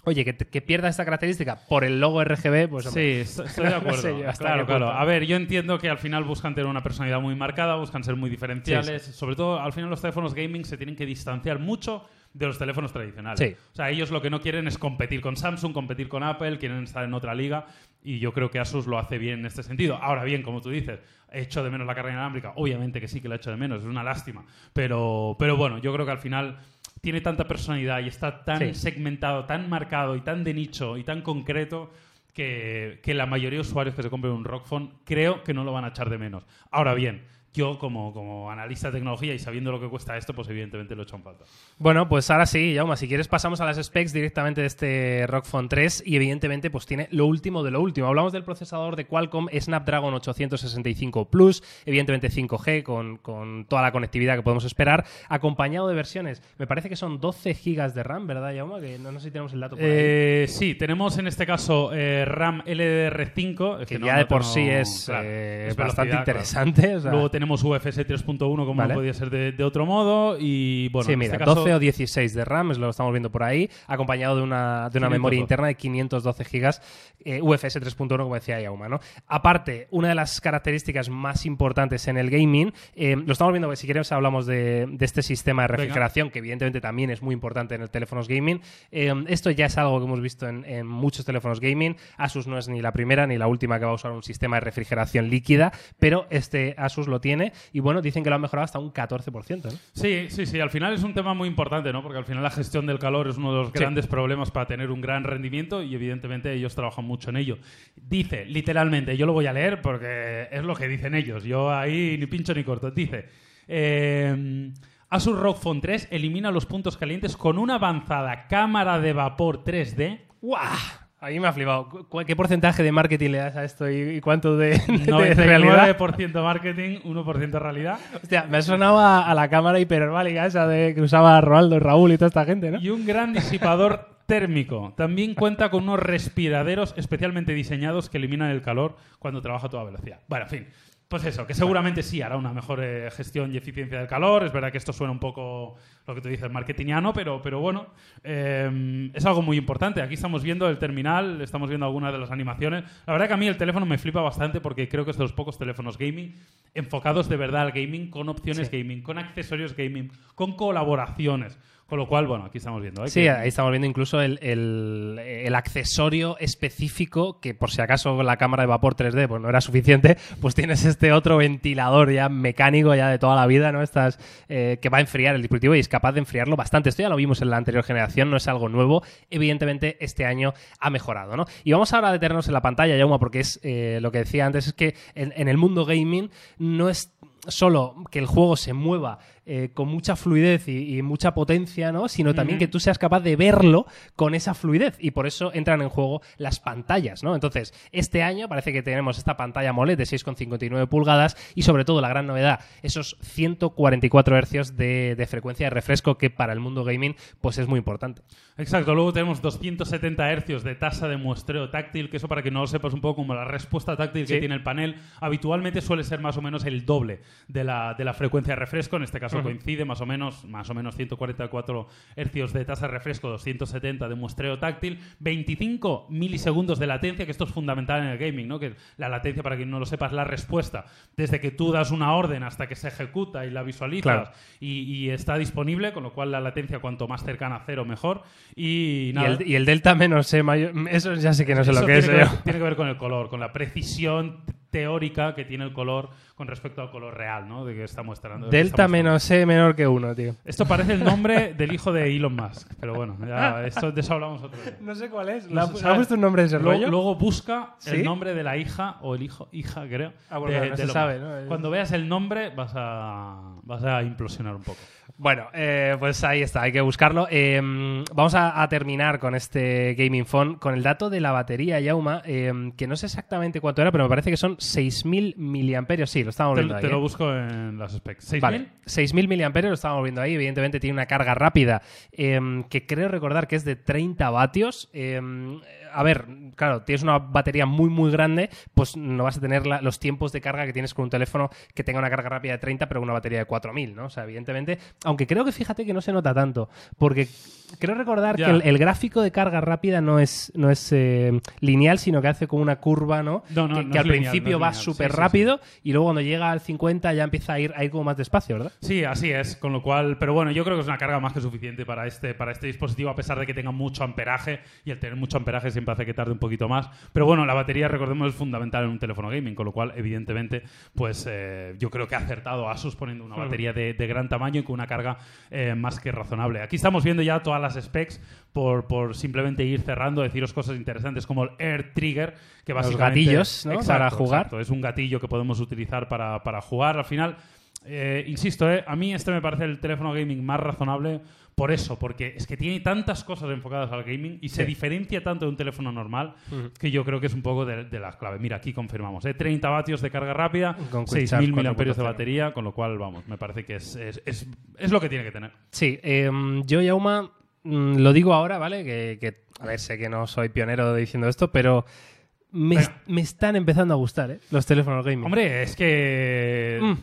A: oye, que, te- que pierda esta característica por el logo RGB, pues hombre,
B: Sí, estoy de
A: No
B: acuerdo.
A: sé yo hasta
B: claro, claro. A ver, yo entiendo que al final buscan tener una personalidad muy marcada, buscan ser muy diferenciales. Sobre todo, al final los teléfonos gaming se tienen que distanciar mucho de los teléfonos tradicionales.
A: Sí.
B: O sea, ellos lo que no quieren es competir con Samsung, competir con Apple, quieren estar en otra liga y yo creo que Asus lo hace bien en este sentido. Ahora bien, como tú dices, he hecho de menos la carga inalámbrica. Obviamente que sí que la he hecho de menos, es una lástima. Pero, pero bueno, yo creo que al final tiene tanta personalidad y está tan
A: Sí.
B: segmentado, tan marcado y tan de nicho y tan concreto que, que la mayoría de usuarios que se compren un ROG Phone creo que no lo van a echar de menos. Ahora bien, yo como, como analista de tecnología y sabiendo lo que cuesta esto, pues evidentemente lo he hecho en falta.
A: Bueno, pues ahora sí, Yauma, si quieres pasamos a las specs directamente de este ROG Phone 3 y evidentemente pues tiene lo último de lo último. Hablamos del procesador de Qualcomm Snapdragon 865 Plus, evidentemente 5G con, con toda la conectividad que podemos esperar, acompañado de versiones, me parece que son 12 GB de RAM, ¿verdad, Yauma? Que no, no sé si tenemos el dato por ahí.
B: Eh, sí, tenemos en este caso eh, RAM LDR5, es
A: Que
B: no-
A: ya
B: no
A: de por
B: tengo-
A: sí es,
B: claro,
A: eh,
B: es
A: bastante
B: velocidad, claro.
A: interesante. o sea-
B: Luego tenemos UFS 3.1 como
A: Vale.
B: no podía ser de, de otro modo y bueno,
A: sí,
B: en
A: mira,
B: este caso,
A: 12 o 16 de RAM, es lo que estamos viendo por ahí, acompañado de una, de una
B: 512.
A: memoria interna de 512 GB, eh, UFS 3.1, como decía Yauma, ¿no? Aparte, una de las características más importantes en el gaming, eh, lo estamos viendo, si queremos hablamos de, de este sistema de
B: Venga.
A: refrigeración, que evidentemente también es muy importante en el teléfonos gaming. Eh, esto ya es algo que hemos visto en, en muchos teléfonos gaming. Asus no es ni la primera ni la última que va a usar un sistema de refrigeración líquida, pero este Asus lo tiene tiene y bueno, dicen que lo han mejorado hasta un 14%. ¿no?
B: Sí, sí, sí. Al final es un tema muy importante, ¿no? Porque al final la gestión del calor es uno de los
A: Sí.
B: grandes problemas para tener un gran rendimiento y evidentemente ellos trabajan mucho en ello. Dice, literalmente, yo lo voy a leer porque es lo que dicen ellos. Yo ahí ni pincho ni corto. Dice, eh, Asus ROG Phone 3 elimina los puntos calientes con una avanzada cámara de vapor 3D.
A: ¡Guau! Ahí me ha flipado. ¿Cu- ¿Qué porcentaje de marketing le das a esto y, cuánto de, de realidad?
B: 99% marketing, 1% realidad.
A: Hostia, me ha sonado a, a la cámara hiperbálica esa de que usaba Ronaldo, Raúl y toda esta gente, ¿no?
B: Y un gran disipador térmico. También cuenta con unos respiraderos especialmente diseñados que eliminan el calor cuando trabaja a toda velocidad. Bueno, en fin. Pues eso, que seguramente sí hará una mejor eh, gestión y eficiencia del calor. Es verdad que esto suena un poco lo que tú dices, marketingiano, pero, pero bueno, eh, es algo muy importante. Aquí estamos viendo el terminal, estamos viendo algunas de las animaciones. La verdad que a mí el teléfono me flipa bastante porque creo que es de los pocos teléfonos gaming enfocados de verdad al gaming, con opciones
A: Sí.
B: gaming, con accesorios gaming, con colaboraciones. Con lo cual, bueno, aquí estamos viendo. ¿eh?
A: Sí, ahí estamos viendo incluso el, el- el accesorio específico que por si acaso la cámara de vapor 3D pues no era suficiente, pues tienes este otro ventilador ya mecánico ya de toda la vida, ¿no? Estas, eh, que va a enfriar el dispositivo y es capaz de enfriarlo bastante. Esto ya lo vimos en la anterior generación, no es algo nuevo. Evidentemente este año ha mejorado, ¿no? Y vamos ahora a detenernos en la pantalla, Yauma, porque es eh, lo que decía antes, es que en, en el mundo gaming no es solo que el juego se mueva eh, con mucha fluidez y, y mucha potencia, ¿no? Sino también que tú seas capaz de verlo con esa fluidez. Y por eso entran en juego las pantallas, ¿no? Entonces, este año parece que tenemos esta pantalla AMOLED de 6,59 pulgadas y sobre todo la gran novedad, esos 144 hercios de, de frecuencia de refresco que para el mundo gaming pues es muy importante.
B: Exacto, luego tenemos 270 hercios de tasa de muestreo táctil, que eso para que no lo sepas un poco como la respuesta táctil que tiene el panel, habitualmente suele ser más o menos el doble de la, de la frecuencia de refresco, en este caso Coincide más o menos más o menos 144 hercios de tasa de refresco, 270 de muestreo táctil, 25 milisegundos de latencia, que esto es fundamental en el gaming, ¿no? Que la latencia, para quien no lo sepa, es la respuesta desde que tú das una orden hasta que se ejecuta y la visualizas
A: Claro.
B: y, y está disponible, con lo cual la latencia cuanto más cercana a cero mejor. Y,
A: Y
B: nada,
A: el, y el delta menos E mayor, eso ya sé que no sé
B: eso
A: lo que es. ¿eh?
B: que ver, tiene que ver con el color, con la precisión teórica que tiene el color con respecto al color real, ¿no? De que está mostrando. de
A: Delta
B: está mostrando.
A: menos E menor que uno, tío.
B: Esto parece el nombre del hijo de Elon Musk, pero bueno, ya, esto, de eso hablamos otro día.
A: No sé cuál es.
B: No
A: ¿Le ha,
B: se
A: le
B: sabe.
A: ha puesto un nombre de ese
B: Luego,
A: rollo?
B: luego busca
A: ¿Sí?
B: el nombre de la hija o el hijo, hija creo.
A: Ah, bueno,
B: de-
A: no
B: de
A: se
B: Elon
A: sabe.
B: Cuando veas el nombre vas a, vas a implosionar un poco.
A: Bueno, eh, pues ahí está, hay que buscarlo. Eh, vamos a, a terminar con este Gaming Phone con el dato de la batería, Yauma, eh, que no sé exactamente cuánto era, pero me parece que son 6.000 miliamperios. Sí, lo estamos
B: Te,
A: viendo ahí.
B: te lo
A: ¿eh?
B: busco en las specs. ¿6.000?
A: Vale, 6.000 miliamperios lo estamos viendo ahí. Evidentemente tiene una carga rápida eh, que creo recordar que es de 30 vatios. A ver, claro, tienes una batería muy, muy grande, pues no vas a tener la- los tiempos de carga que tienes con un teléfono que tenga una carga rápida de 30, pero una batería de 4.000, ¿no? O sea, evidentemente, aunque creo que fíjate que no se nota tanto, porque creo recordar
B: Ya.
A: que el, el gráfico de carga rápida no es, no es eh, lineal, sino que hace como una curva, ¿no?
B: No, no,
A: que,
B: no
A: que al
B: lineal,
A: principio va súper
B: Sí, sí, sí.
A: rápido y luego cuando llega al 50 ya empieza a ir, a ir como más despacio, ¿verdad?
B: Sí, así es, con lo cual, pero bueno, yo creo que es una carga más que suficiente para este, para este dispositivo, a pesar de que tenga mucho amperaje, y el tener mucho amperaje siempre hace que tarde un poquito más. Pero bueno, la batería, recordemos, es fundamental en un teléfono gaming, con lo cual, evidentemente, pues eh, yo creo que ha acertado Asus poniendo una batería de, de gran tamaño y con una carga eh, más que razonable. Aquí estamos viendo ya todas las specs por, por simplemente ir cerrando, deciros cosas interesantes como el Air Trigger, que
A: Los
B: básicamente...
A: gatillos, ¿no? Para jugar.
B: exacto, es un gatillo que podemos utilizar para, para jugar. Al final, eh, insisto, eh, a mí este me parece el teléfono gaming más razonable por eso, porque es que tiene tantas cosas enfocadas al gaming y se diferencia tanto de un teléfono normal que yo creo que es un poco de, de las claves. Mira, aquí confirmamos, ¿eh? 30 vatios de carga rápida,
A: Con Quick Charge
B: 6.000 miliamperios de
A: 4.0.
B: batería, con lo cual, vamos, me parece que es, es, es- es lo que tiene que tener.
A: Sí, em, yo, Yauma, mm, lo digo ahora, ¿vale? Que, que, a ver, sé que no soy pionero diciendo esto, pero me, me están empezando a gustar, ¿eh? Los teléfonos gaming.
B: Hombre, es que...
A: Mm.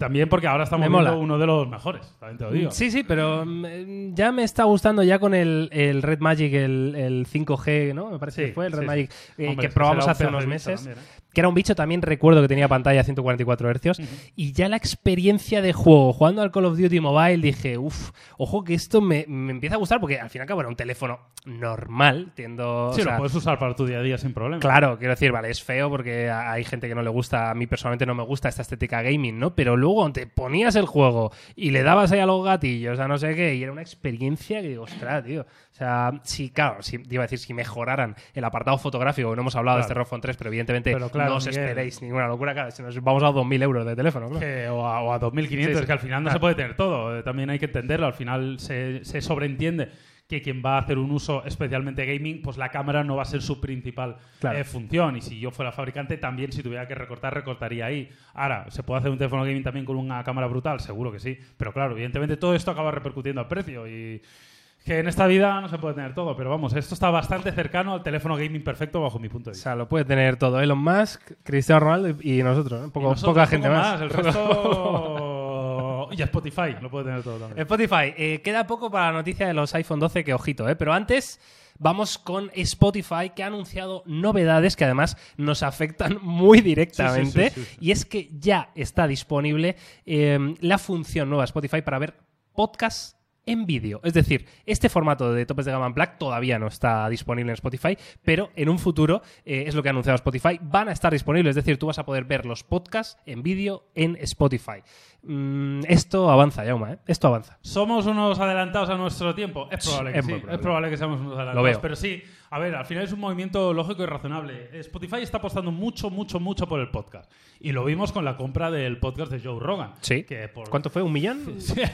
B: También porque ahora estamos
A: Me mola.
B: viendo uno de los mejores, también te lo digo.
A: Sí, sí, pero mm, ya me está gustando ya con el, el Red Magic, el, el 5G, ¿no? Me parece
B: Sí,
A: que fue el Red
B: sí, sí.
A: Magic eh,
B: Hombre,
A: que probamos
B: un
A: hace unos meses.
B: también, ¿eh?
A: Que era un bicho, también recuerdo que tenía pantalla a 144 Hz. Y ya la experiencia de juego, jugando al Call of Duty Mobile, dije, uff, ojo que esto me, me empieza a gustar, porque al fin y al cabo era un teléfono normal, tiendo...
B: Sí,
A: o sea,
B: lo puedes usar para tu día a día sin problema.
A: Claro, quiero decir, vale, es feo porque hay gente que no le gusta, a mí personalmente no me gusta esta estética gaming, ¿no? Pero luego te ponías el juego y le dabas ahí a los gatillos, a no sé qué, y era una experiencia que digo, ostras, tío. O sea, sí, claro, sí, iba a decir, si mejoraran el apartado fotográfico, no hemos hablado de este Phone 3, pero evidentemente
B: Pero claro,
A: no os
B: Miguel.
A: esperéis ninguna locura, claro, si nos vamos a 2.000 euros de teléfono, claro.
B: Que- o, a, o a 2500,
A: Sí, sí.
B: que al final no se puede tener todo. Eh, También hay que entenderlo. Al final se, se sobreentiende que quien va a hacer un uso especialmente gaming, pues la cámara no va a ser su principal
A: Claro.
B: eh, función. Y si yo fuera fabricante, también si tuviera que recortar, recortaría ahí. Ahora, ¿se puede hacer un teléfono gaming también con una cámara brutal? Seguro que sí. Pero claro, evidentemente todo esto acaba repercutiendo al precio y... Que en esta vida no se puede tener todo, pero vamos, esto está bastante cercano al teléfono gaming perfecto bajo mi punto de
A: O
B: vista.
A: sea, lo puede tener todo Elon Musk, Cristiano Ronaldo y nosotros, ¿no?
B: Y
A: Poco,
B: nosotros,
A: poca gente más.
B: El resto... y Spotify lo puede tener todo también.
A: Spotify, eh, queda poco para la noticia de los iPhone 12, que ojito, ¿eh? Pero antes vamos con Spotify, que ha anunciado novedades que además nos afectan muy directamente.
B: Sí, sí, sí, sí, sí.
A: Y es que ya está disponible eh, la función nueva Spotify para ver podcasts en vídeo. Es decir, este formato de topes de gama en Black todavía no está disponible en Spotify, pero en un futuro, eh, es lo que ha anunciado Spotify, van a estar disponibles. Es decir, tú vas a poder ver los podcasts en vídeo en Spotify. Mm, esto avanza, Yauma, ¿eh? Esto avanza.
B: ¿Somos unos adelantados a nuestro tiempo? Es probable que
A: Es
B: sí.
A: probable.
B: Es probable que seamos unos adelantados.
A: Lo veo.
B: Pero sí, a ver, al final es un movimiento lógico y razonable. Spotify está apostando mucho, mucho, mucho por el podcast. Y lo vimos con la compra del podcast de Joe Rogan.
A: Sí.
B: Que por
A: ¿Cuánto fue? ¿Un millón?
B: 100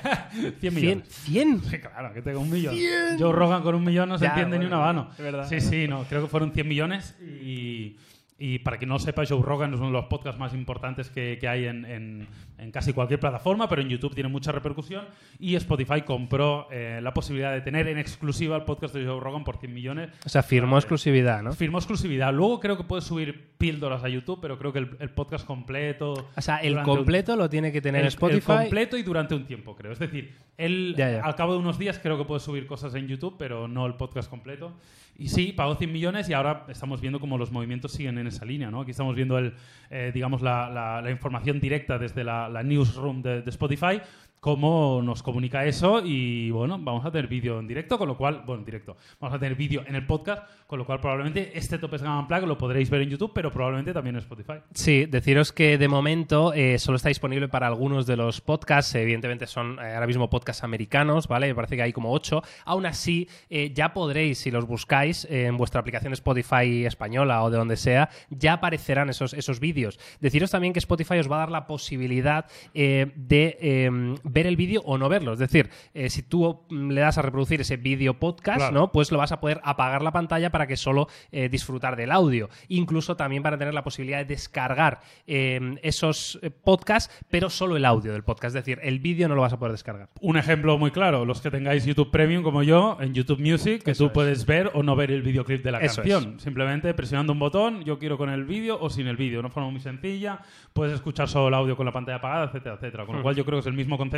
A: ¿Cien?
B: millones.
A: ¿Cien?
B: Sí, claro, que tengo un millón. Joe Rogan con un millón no se
A: Ya,
B: entiende ni una mano.
A: es verdad.
B: Sí, sí, no, creo que fueron 100 millones y, y para quien no lo sepa, Joe Rogan es uno de los podcasts más importantes que, que hay en, en- en casi cualquier plataforma, pero en YouTube tiene mucha repercusión y Spotify compró eh, la posibilidad de tener en exclusiva el podcast de Joe Rogan por 100 millones.
A: O sea, firmó exclusividad, ¿no?
B: Firmó exclusividad. Luego creo que puedes subir píldoras a YouTube, pero creo que el, el podcast completo...
A: O sea, el
B: durante un-
A: completo lo tiene que tener
B: el,
A: Spotify.
B: el completo y durante un tiempo, creo. Es decir, él
A: Ya, ya.
B: al cabo de unos días creo que puede subir cosas en YouTube, pero no el podcast completo. Y sí, pagó 100 millones y ahora estamos viendo cómo los movimientos siguen en esa línea, ¿no? Aquí estamos viendo el, eh, digamos, la, la- la información directa desde la, newsroom de Spotify, cómo nos comunica eso y bueno, vamos a tener vídeo en directo, con lo cual, bueno, en directo, vamos a tener vídeo en el podcast, con lo cual probablemente este Topes Gama Unplugged lo podréis ver en YouTube, pero probablemente también en Spotify.
A: Sí, deciros que de momento eh, solo está disponible para algunos de los podcasts. Evidentemente son eh, ahora mismo podcasts americanos, ¿vale? Me parece que hay como ocho. Aún así, eh, ya podréis, si los buscáis en vuestra aplicación Spotify española o de donde sea, ya aparecerán esos, esos vídeos. Deciros también que Spotify os va a dar la posibilidad de eh, ver el vídeo o no verlo. Es decir, eh, si tú mm, le das a reproducir ese vídeo podcast,
B: Claro.
A: ¿no? Pues lo vas a poder apagar la pantalla para que solo eh, disfrutar del audio. Incluso también para tener la posibilidad de descargar eh, esos eh, podcasts, pero solo el audio del podcast. Es decir, el vídeo no lo vas a poder descargar.
B: Un ejemplo muy claro, los que tengáis YouTube Premium como yo, en YouTube Music, que
A: Eso
B: tú
A: es.
B: puedes ver o no ver el videoclip de la
A: Eso
B: canción. Simplemente presionando un botón, yo quiero con el vídeo o sin el vídeo. Una forma muy sencilla, puedes escuchar solo el audio con la pantalla apagada, etcétera, etcétera. Con lo
A: Hmm.
B: cual yo creo que es el mismo concepto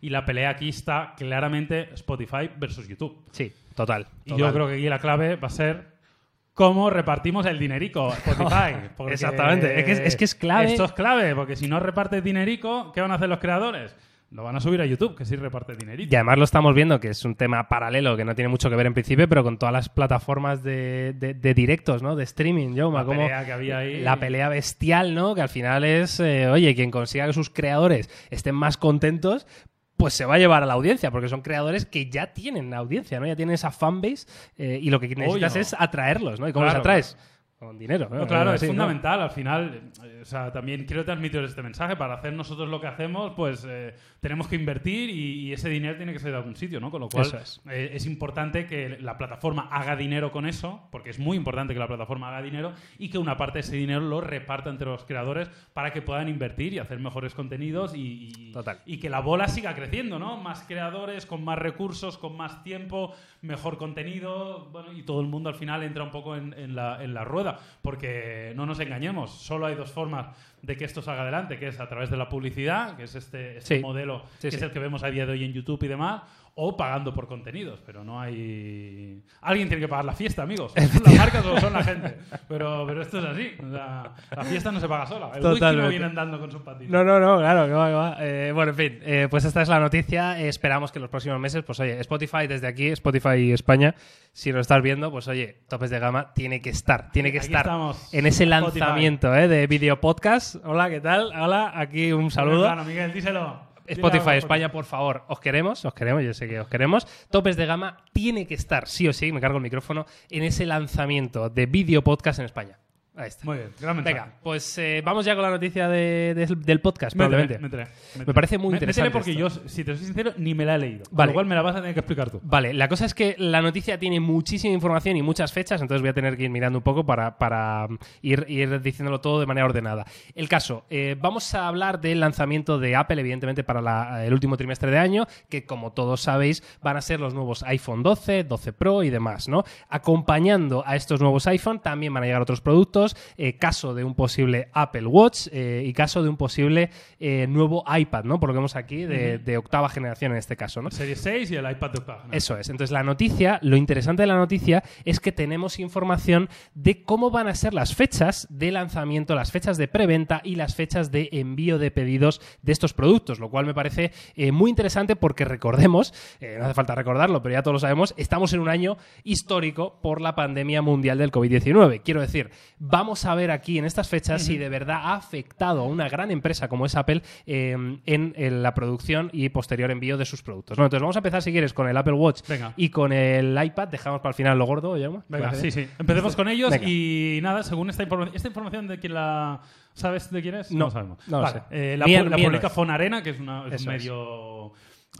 B: y la pelea aquí está claramente Spotify versus YouTube.
A: Sí, total.
B: Y yo creo que aquí la clave va a ser cómo repartimos el dinerico Spotify.
A: Exactamente. Es que es- es que es clave.
B: Esto es clave, porque si no repartes dinerico, ¿qué van a hacer los creadores? Lo van a subir a YouTube, que sí reparte dinerito.
A: Y además lo estamos viendo, que es un tema paralelo, que no tiene mucho que ver en principio, pero con todas las plataformas de, de- de directos, ¿no? De streaming, yo
B: La
A: como
B: pelea que había ahí.
A: la pelea bestial, ¿no? Que al final es, eh, oye, quien consiga que sus creadores estén más contentos, pues se va a llevar a la audiencia, porque son creadores que ya tienen audiencia, ¿no? Ya tienen esa fanbase eh, y lo que necesitas es atraerlos, ¿no? ¿Y cómo
B: Claro,
A: los atraes? Con dinero, ¿no?
B: No, claro,
A: Así,
B: es
A: ¿no?
B: fundamental. Al final, eh, o sea, también quiero transmitir este mensaje. Para hacer nosotros lo que hacemos, pues eh, tenemos que invertir y, y ese dinero tiene que ser de algún sitio, ¿no? Con lo cual
A: es.
B: eh, es importante que la plataforma haga dinero con eso, porque es muy importante que la plataforma haga dinero y que una parte de ese dinero lo reparta entre los creadores para que puedan invertir y hacer mejores contenidos y, y-
A: Total.
B: y que la bola siga creciendo, ¿no? Más creadores, con más recursos, con más tiempo, mejor contenido, bueno, y todo el mundo al final entra un poco en, en la, en la rueda, porque no nos engañemos, solo hay dos formas de que esto salga adelante, que es a través de la publicidad, que es este, este
A: Sí.
B: modelo
A: Sí,
B: que
A: sí.
B: es el que vemos a día de hoy en YouTube y demás, o pagando por contenidos, pero no hay... Alguien tiene que pagar la fiesta, amigos. ¿Son las marcas o son la gente? Pero, pero esto es así. O sea, la fiesta no se paga sola. El whisky
A: Totalmente.
B: no viene andando con sus patitas.
A: No, no, no, claro, que va, que va. Eh, bueno, en fin, eh, pues esta es la noticia. Eh, esperamos que en los próximos meses, pues oye, Spotify desde aquí, Spotify España, si lo estás viendo, pues oye, topes de gama tiene que estar, tiene que
B: Aquí
A: estar
B: estamos.
A: en ese lanzamiento eh, de video podcast. Hola, ¿qué tal? Hola, aquí un saludo.
B: Bueno, Miguel, díselo.
A: Spotify España, por favor, os queremos, os queremos, yo sé que os queremos. Topes de gama tiene que estar, sí o sí, me cargo el micrófono, en ese lanzamiento de video podcast en España. Ahí está.
B: Muy bien, gran mensaje.
A: Venga, pues eh, vamos ya con la noticia de- de- del podcast, probablemente. Me parece muy interesante
B: porque
A: esto.
B: yo, si te soy sincero, ni me la he leído. Con
A: Vale.
B: lo cual me la vas a tener que explicar tú.
A: Vale, la cosa es que la noticia tiene muchísima información y muchas fechas, entonces voy a tener que ir mirando un poco para, para um, ir, ir diciéndolo todo de manera ordenada. El caso, eh, vamos a hablar del lanzamiento de Apple, evidentemente, para la- el último trimestre de año, que como todos sabéis van a ser los nuevos iPhone 12, 12 Pro y demás, ¿no? Acompañando a estos nuevos iPhone también van a llegar otros productos, eh, caso de un posible Apple Watch eh, y caso de un posible eh, nuevo iPad, ¿no? Por lo que vemos aquí, de, de octava generación en este caso, ¿no?
B: Serie 6 y el iPad de octava. ¿no?
A: Eso es. Entonces, la noticia, lo interesante de la noticia es que tenemos información de cómo van a ser las fechas de lanzamiento, las fechas de preventa y las fechas de envío de pedidos de estos productos, lo cual me parece muy interesante porque recordemos, no hace falta recordarlo, pero ya todos lo sabemos, estamos en un año histórico por la pandemia mundial del COVID-19. Quiero decir, vamos a ver aquí en estas fechas si de verdad ha afectado a una gran empresa como es Apple eh, en, en la producción y posterior envío de sus productos. ¿no? Entonces, vamos a empezar, si quieres, con el Apple Watch
B: Venga.
A: y con el iPad. Dejamos para el final lo gordo, Jaume.
B: Venga, sí, sí. Empecemos con ellos
A: Venga.
B: y nada, según esta información. ¿Esta información de quién la. ¿Sabes de quién es?
A: No,
B: sabemos.
A: no lo
B: Vale,
A: sé.
B: eh, la pu- la publica
A: es.
B: Fonarena, que es, una- es
A: Eso
B: un
A: es.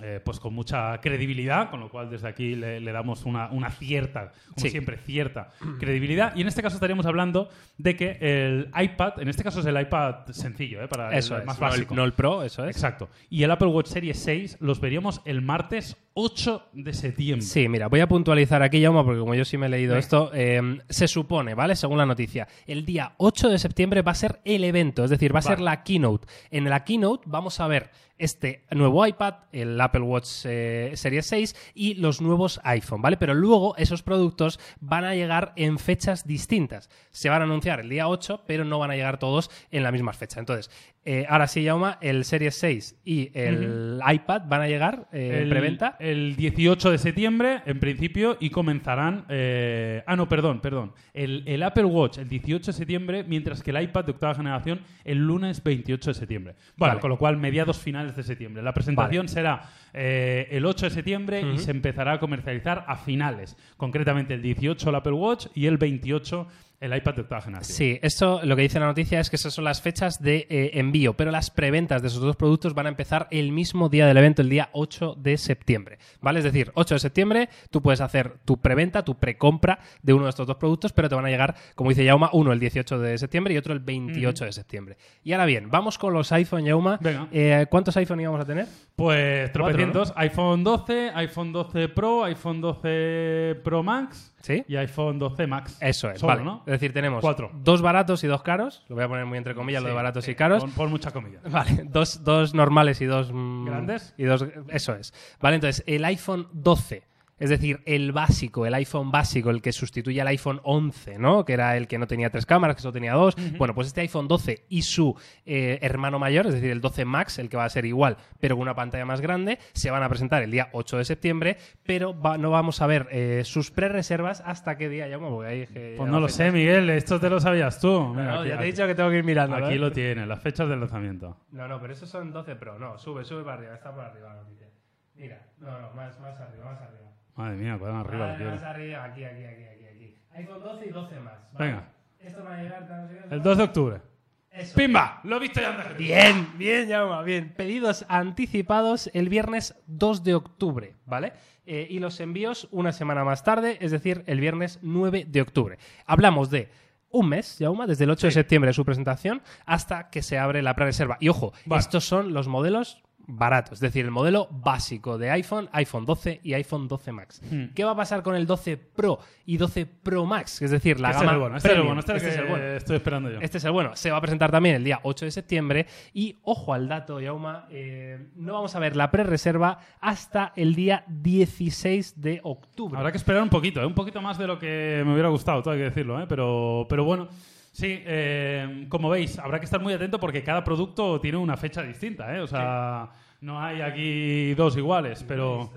B: Eh, pues con mucha credibilidad, con lo cual desde aquí le, le damos una, una cierta, como
A: Sí.
B: siempre, cierta credibilidad. Y en este caso estaríamos hablando de que el iPad, en este caso es el iPad sencillo, ¿eh? para
A: Eso
B: el
A: es.
B: más
A: no el-
B: básico.
A: No el Pro, eso es.
B: Exacto. Y el Apple Watch Series 6 los veríamos el martes 8 de septiembre.
A: Sí, mira, voy a puntualizar aquí, Jaume, porque como yo sí me he leído esto, eh, se supone, ¿vale? Según la noticia, el día 8 de septiembre va a ser el evento, es decir, va a ser la keynote. En la keynote vamos a ver este nuevo iPad, el Apple Watch eh, Series 6 y los nuevos iPhone, ¿vale? Pero luego esos productos van a llegar en fechas distintas. Se van a anunciar el día 8, pero no van a llegar todos en la misma fecha. Entonces, eh, ahora sí, Jaume, el Series 6 y el iPad van a llegar eh, en
B: el,
A: preventa.
B: el 18 de septiembre, en principio, y comenzarán. eh, ah, no, perdón, perdón. El, el Apple Watch el 18 de septiembre, mientras que el iPad de octava generación el lunes 28 de septiembre. Bueno,
A: Vale.
B: con lo cual, mediados finales de septiembre. La presentación será eh, el 8 de septiembre y se empezará a comercializar a finales. Concretamente, el 18 el Apple Watch y el 28 el iPad de octava generación.
A: Sí, esto lo que dice la noticia es que esas son las fechas de eh, envío, pero las preventas de esos dos productos van a empezar el mismo día del evento, el día 8 de septiembre. ¿Vale? Es decir, 8 de septiembre tú puedes hacer tu preventa, tu precompra de uno de estos dos productos, pero te van a llegar, como dice Yauma, uno el 18 de septiembre y otro el 28 de septiembre. Y ahora bien, vamos con los iPhone, Yauma.
B: Venga.
A: Eh, ¿Cuántos iPhone íbamos a tener?
B: Pues
A: Cuatro,
B: tropecientos. iPhone 12, iPhone 12 Pro, iPhone 12 Pro Max
A: ¿Sí?
B: y iPhone 12 Max.
A: Eso es,
B: Solo,
A: vale.
B: ¿no?
A: Es decir, tenemos
B: Cuatro.
A: dos baratos y dos caros. Lo voy a poner muy entre comillas, lo de
B: Sí,
A: baratos
B: sí,
A: y caros.
B: Pon, pon mucha comida.
A: Vale, dos, dos normales y dos mm,
B: ¿Grandes?
A: Y dos, eso es. Vale, entonces el iPhone 12, es decir, el básico, el iPhone básico, el que sustituye al iPhone 11, ¿no? Que era el que no tenía tres cámaras, que solo tenía dos. Bueno, pues este iPhone 12 y su eh, hermano mayor, es decir, el 12 Max, el que va a ser igual, pero con una pantalla más grande, se van a presentar el día 8 de septiembre, pero va- no vamos a ver eh, sus pre-reservas hasta qué día, ya porque ahí es que
B: Pues
A: ya
B: no lo sé, Miguel. Esto te lo sabías tú.
A: No,
B: Mira,
A: no,
B: aquí,
A: ya te he dicho que tengo que ir mirando.
B: Aquí
A: ¿eh?
B: lo tienes, las fechas del lanzamiento.
A: No, no, pero esos son 12 Pro. No, sube, sube para arriba. Está por arriba la noticia. Mira, no, no, más, más arriba, más arriba.
B: Madre mía, arriba lo
A: Más,
B: tienes.
A: más arriba, aquí, aquí, aquí, aquí, aquí. iPhone 12 y 12 más. ¿vale?
B: Venga.
A: Esto va a llegar, no sé qué,
B: El 2 de octubre.
A: Eso.
B: ¡Pimba! Lo he visto ya antes.
A: Bien, bien, Jaume, bien. Pedidos anticipados el viernes 2 de octubre, ¿vale? Eh, y los envíos una semana más tarde, es decir, el viernes 9 de octubre. Hablamos de un mes, Jauma, desde el 8 de septiembre de su presentación hasta que se abre la pre-reserva. Y ojo,
B: Vale.
A: estos son los modelos barato. Es decir, el modelo básico de iPhone, iPhone 12 y iPhone 12 Max.
B: Hmm.
A: ¿Qué va a pasar con el 12 Pro y 12 Pro Max? Es decir, la
B: Este es
A: gama
B: el bueno, este es bueno, este, es el
A: Este es el bueno.
B: estoy esperando yo.
A: Este es el bueno. Se va a presentar también el día 8 de septiembre. Y ojo al dato, Yauma, eh, no vamos a ver la pre-reserva hasta el día 16 de octubre.
B: Habrá que esperar un poquito, ¿eh? un poquito más de lo que me hubiera gustado, todo hay que decirlo, ¿eh? pero, pero bueno. Sí, eh, como veis, habrá que estar muy atento porque cada producto tiene una fecha distinta, ¿eh? O sea, no hay aquí dos iguales, pero...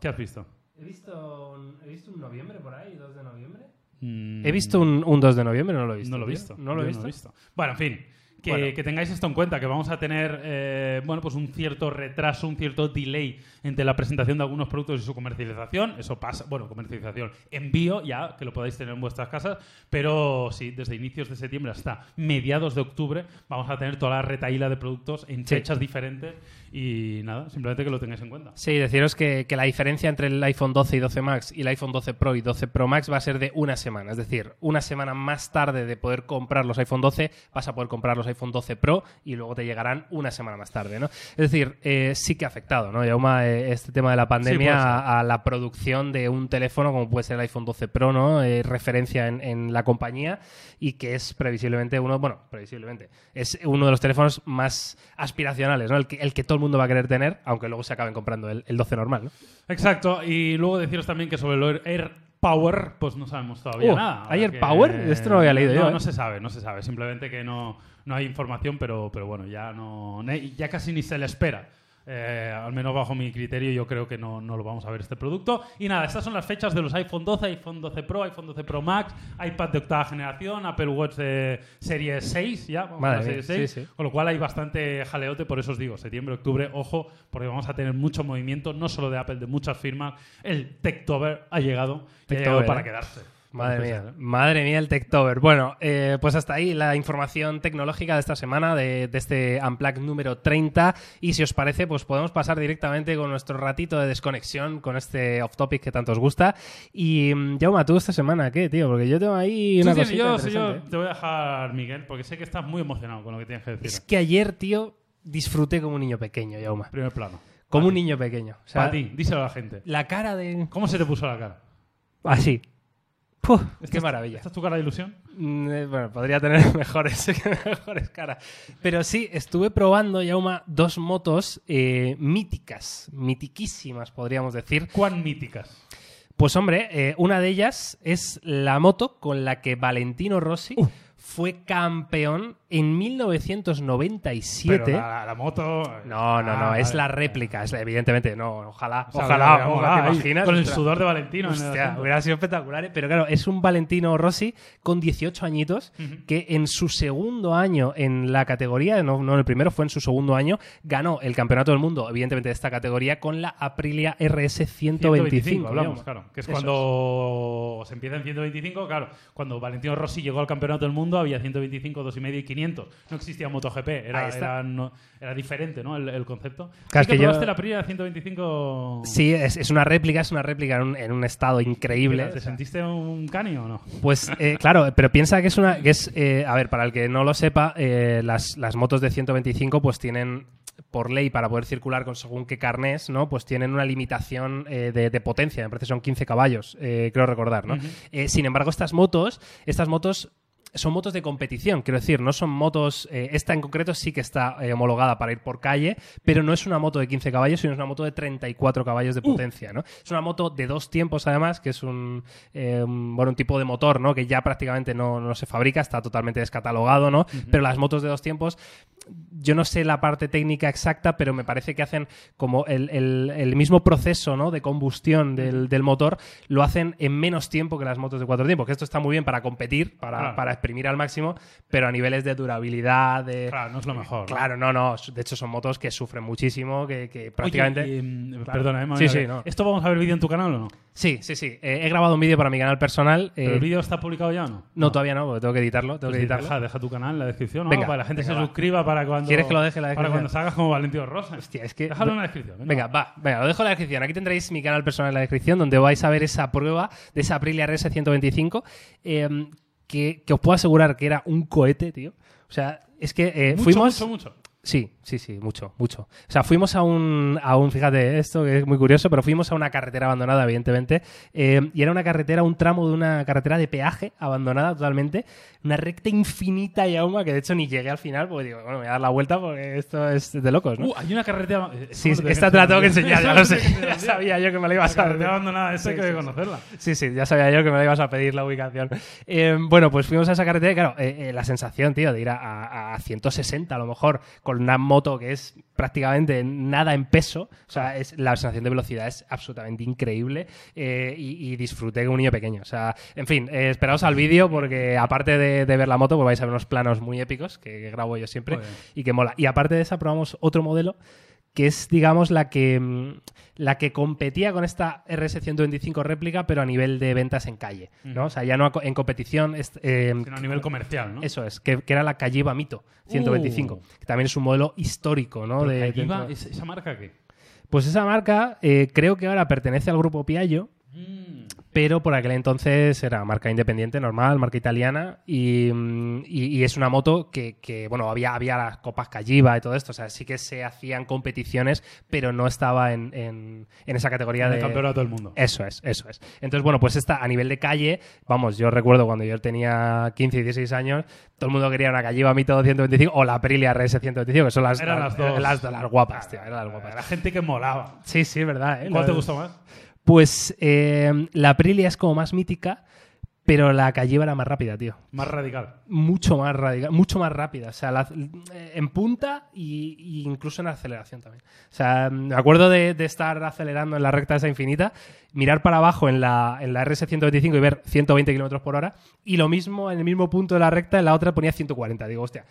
B: ¿Qué has visto?
A: He visto, un, he visto un noviembre por ahí, 2 de noviembre.
B: Mm,
A: He visto un, un 2 de noviembre, no lo he visto.
B: No lo he visto.
A: No lo he
B: yo
A: visto.
B: Bueno, en fin. Que,
A: Bueno.
B: que tengáis esto en cuenta, que vamos a tener eh, bueno, pues un cierto retraso, un cierto delay entre la presentación de algunos productos y su comercialización. Eso pasa, bueno, comercialización, envío ya, que lo podáis tener en vuestras casas, pero sí, desde inicios de septiembre hasta mediados de octubre vamos a tener toda la retaíla de productos en
A: Sí.
B: fechas diferentes y nada, simplemente que lo tengáis en cuenta.
A: Sí, deciros que, que la diferencia entre el iPhone 12 y 12 Max y el iPhone 12 Pro y 12 Pro Max va a ser de una semana. Es decir, una semana más tarde de poder comprar los iPhone 12, vas a poder comprar los iPhone 12 Pro y luego te llegarán una semana más tarde, ¿no? Es decir, eh, sí que ha afectado, ¿no? Yauma, eh, este tema de la pandemia a, a la producción de un teléfono como puede ser el iPhone 12 Pro, ¿no? Eh, referencia en, en la compañía y que es previsiblemente uno, bueno, previsiblemente, es uno de los teléfonos más aspiracionales, ¿no? El que, el que todo el mundo va a querer tener, aunque luego se acaben comprando el, el 12 normal, ¿no?
B: Exacto, y luego deciros también que sobre el Air Power, pues no sabemos todavía
A: Oh,
B: nada.
A: ¿hay
B: Ahora
A: Air Power? Esto no lo había leído
B: no,
A: yo, ¿eh?
B: No se sabe, no se sabe. Simplemente que no, no hay información, pero, pero bueno, ya no ya casi ni se le espera. Eh, al menos bajo mi criterio, yo creo que no, no lo vamos a ver este producto. Y nada, estas son las fechas de los iPhone 12, iPhone 12 Pro, iPhone 12 Pro Max, iPad de octava generación, Apple Watch de serie 6, ya, vamos a la
A: mía,
B: serie 6.
A: sí, sí.
B: Con lo cual hay bastante jaleote, por eso os digo, septiembre, octubre, ojo, porque vamos a tener mucho movimiento, no solo de Apple, de muchas firmas. El Techtober ha llegado, ha llegado para
A: ¿eh?
B: quedarse.
A: Madre mía,
B: ¿eh?
A: madre mía el Techtober. Bueno, eh, pues hasta ahí la información tecnológica de esta semana, de, de este Unplugged número 30. Y si os parece, pues podemos pasar directamente con nuestro ratito de desconexión con este off-topic que tanto os gusta. Y, mm, Jaume, tú esta semana, ¿qué, tío? Porque yo tengo ahí una
B: tienes-
A: cosita
B: yo, sí, yo
A: interesante.
B: te voy a dejar, Miguel, porque sé que estás muy emocionado con lo que tienes que decir.
A: Es que ayer, tío, disfruté como un niño pequeño, Jaume.
B: Primer plano.
A: Como
B: Para
A: un niño pequeño. O sea,
B: Para ti, díselo a la gente.
A: la cara de...
B: ¿Cómo se te puso la cara?
A: Así. Puh,
B: ¿Esta
A: qué maravilla.
B: ¿Esta es tu cara de ilusión?
A: Mm, eh, Bueno, podría tener mejores, mejores caras. Pero sí, estuve probando, Yauma, dos motos eh, míticas, mitiquísimas, podríamos decir.
B: ¿Cuán míticas?
A: Pues hombre, eh, una de ellas es la moto con la que Valentino Rossi
B: Uh.
A: Fue campeón en 1997.
B: Pero la, la moto...
A: No, no, no,
B: Ah,
A: es
B: vale.
A: la réplica, es la- evidentemente, no, ojalá,
B: O sea,
A: ojalá, ojalá, ¿te imaginas?
B: Con el sudor de Valentino.
A: Hostia, hubiera sido espectacular. ¿eh? Pero claro, es un Valentino Rossi con 18 añitos que en su segundo año en la categoría, no, no en el primero, fue en su segundo año, ganó el campeonato del mundo, evidentemente de esta categoría, con la Aprilia RS 125.
B: hablamos,
A: digamos.
B: claro. Que es
A: Eso
B: cuando se empieza en 125, claro. Cuando Valentino Rossi llegó al campeonato del mundo había 125, 2,5 y 500. No existía MotoGP, era, era, no- era diferente ¿no? el, el concepto.
A: Claro,
B: ¿Sí
A: es que yo-
B: probaste la primera 125?
A: Sí, es, es una réplica, es una réplica en un, en un estado increíble.
B: ¿Te sentiste un cani o no?
A: Pues eh, claro, pero piensa que es una. que es eh, A ver, para el que no lo sepa, eh, las, las motos de 125 pues tienen por ley para poder circular con según qué carnés, ¿no? Pues tienen una limitación eh, de, de potencia, me parece que son 15 caballos, eh, creo recordar, ¿no? Eh, sin embargo, estas motos, estas motos son motos de competición, quiero decir, no son motos. eh, esta en concreto sí que está eh, homologada para ir por calle, pero no es una moto de 15 caballos, sino es una moto de 34 caballos de potencia, ¿no? Es una moto de dos tiempos, además, que es un, eh, un- bueno, un tipo de motor, ¿no? Que ya prácticamente no, no se fabrica, está totalmente descatalogado, ¿no? Pero las motos de dos tiempos, yo no sé la parte técnica exacta, pero me parece que hacen como el, el- el mismo proceso, ¿no? De combustión del, del motor, lo hacen en menos tiempo que las motos de cuatro tiempos, que esto está muy bien para competir, para,
B: Claro.
A: para exprimir al máximo, pero a niveles de durabilidad, de...
B: Claro, no es lo mejor.
A: Claro, no, no. De hecho, son motos que sufren muchísimo, que, que prácticamente...
B: Oye, y, mm,
A: Claro.
B: Perdona, eh,
A: Sí, sí, no.
B: ¿Esto vamos a ver vídeo en tu canal o no?
A: Sí, sí, sí. Eh, he grabado un vídeo para mi canal personal.
B: ¿Pero
A: eh,
B: el vídeo está publicado ya o no?
A: no, todavía no, porque tengo que editarlo. Tengo
B: Pues
A: que editarlo.
B: deja, deja tu canal en la descripción, ¿no?
A: Venga,
B: para que la gente
A: venga,
B: se
A: va.
B: suscriba para cuando...
A: ¿Quieres que lo deje en la
B: Para
A: descripción?
B: cuando salgas como Valentino Rosa.
A: Hostia, es que...
B: Déjalo en la descripción.
A: Venga, va, venga, lo dejo en la descripción. Aquí tendréis mi canal personal en la descripción, donde vais a ver esa prueba de esa Aprilia RS 125, eh, que, que os puedo asegurar que era un cohete, tío. O sea, es que eh,
B: Mucho,
A: fuimos...
B: mucho, mucho.
A: Sí, sí, sí, mucho, mucho. O sea, fuimos a un, a un fíjate, esto que es muy curioso, pero fuimos a una carretera abandonada, evidentemente, eh, y era una carretera, un tramo de una carretera de peaje abandonada totalmente, una recta infinita y auma que de hecho ni llegué al final, porque digo, bueno, me voy a dar la vuelta porque esto es de locos, ¿no?
B: Uh, hay una carretera. eh,
A: sí,
B: ¿cómo te
A: esta te la tengo que
B: enseñar?
A: ya lo sé. Ya sabía yo que me la
B: La
A: ibas a
B: carretera abandonada, esa
A: Sí,
B: hay que
A: sí, sí.
B: conocerla.
A: Sí, sí, ya sabía yo que me la ibas a pedir la ubicación. Eh, bueno, pues fuimos a esa carretera y claro, eh, eh, la sensación, tío, de ir a, a- a 160 a lo mejor con una moto que es prácticamente nada en peso, o sea, es, la sensación de velocidad es absolutamente increíble eh, y, y disfruté como un niño pequeño. O sea, en fin, eh, esperaos al vídeo porque aparte de, de ver la moto, pues vais a ver unos planos muy épicos que, que grabo yo siempre y que mola. Y aparte de esa, probamos otro modelo que es, digamos, la que, mm, la que competía con esta RS125 réplica, pero a nivel de ventas en calle, ¿no? O sea, ya no en competición. eh,
B: Sino a nivel comercial, ¿no?
A: Eso es, que, que era la Calliva Mito 125,
B: Uh.
A: que también es un modelo histórico, ¿no? De-
B: Calliva, ¿esa, marca qué?
A: Pues esa marca eh, creo que ahora pertenece al grupo Piaggio. Pero por aquel entonces era marca independiente, normal, marca italiana, y, y- y es una moto que, que, bueno, había, había las copas Calliva y todo esto, o sea, sí que se hacían competiciones, pero no estaba en, en- en esa categoría
B: En
A: de...
B: el campeonato del mundo.
A: Eso es, eso es. Entonces, bueno, pues esta a nivel de calle, vamos, yo recuerdo cuando yo tenía 15 y 16 años, todo el mundo quería una Calliva Mito 125 o la Aprilia RS 125, que son las,
B: Eran las dos.
A: las, las guapas, tío, eran las guapas.
B: Era gente que molaba.
A: Sí, sí, verdad. ¿eh?
B: ¿Cuál
A: La-
B: te gustó más?
A: Pues eh, la Aprilia es como más mítica, pero la Calliva era más rápida, tío.
B: Más radical.
A: Mucho más radical, mucho más rápida. O sea, la- en punta y, y incluso en aceleración también. O sea, me acuerdo de, de estar acelerando en la recta esa infinita, mirar para abajo en la, en la RS125 y ver 120 kilómetros por hora, y lo mismo en el mismo punto de la recta, en la otra ponía 140. Digo, hostia.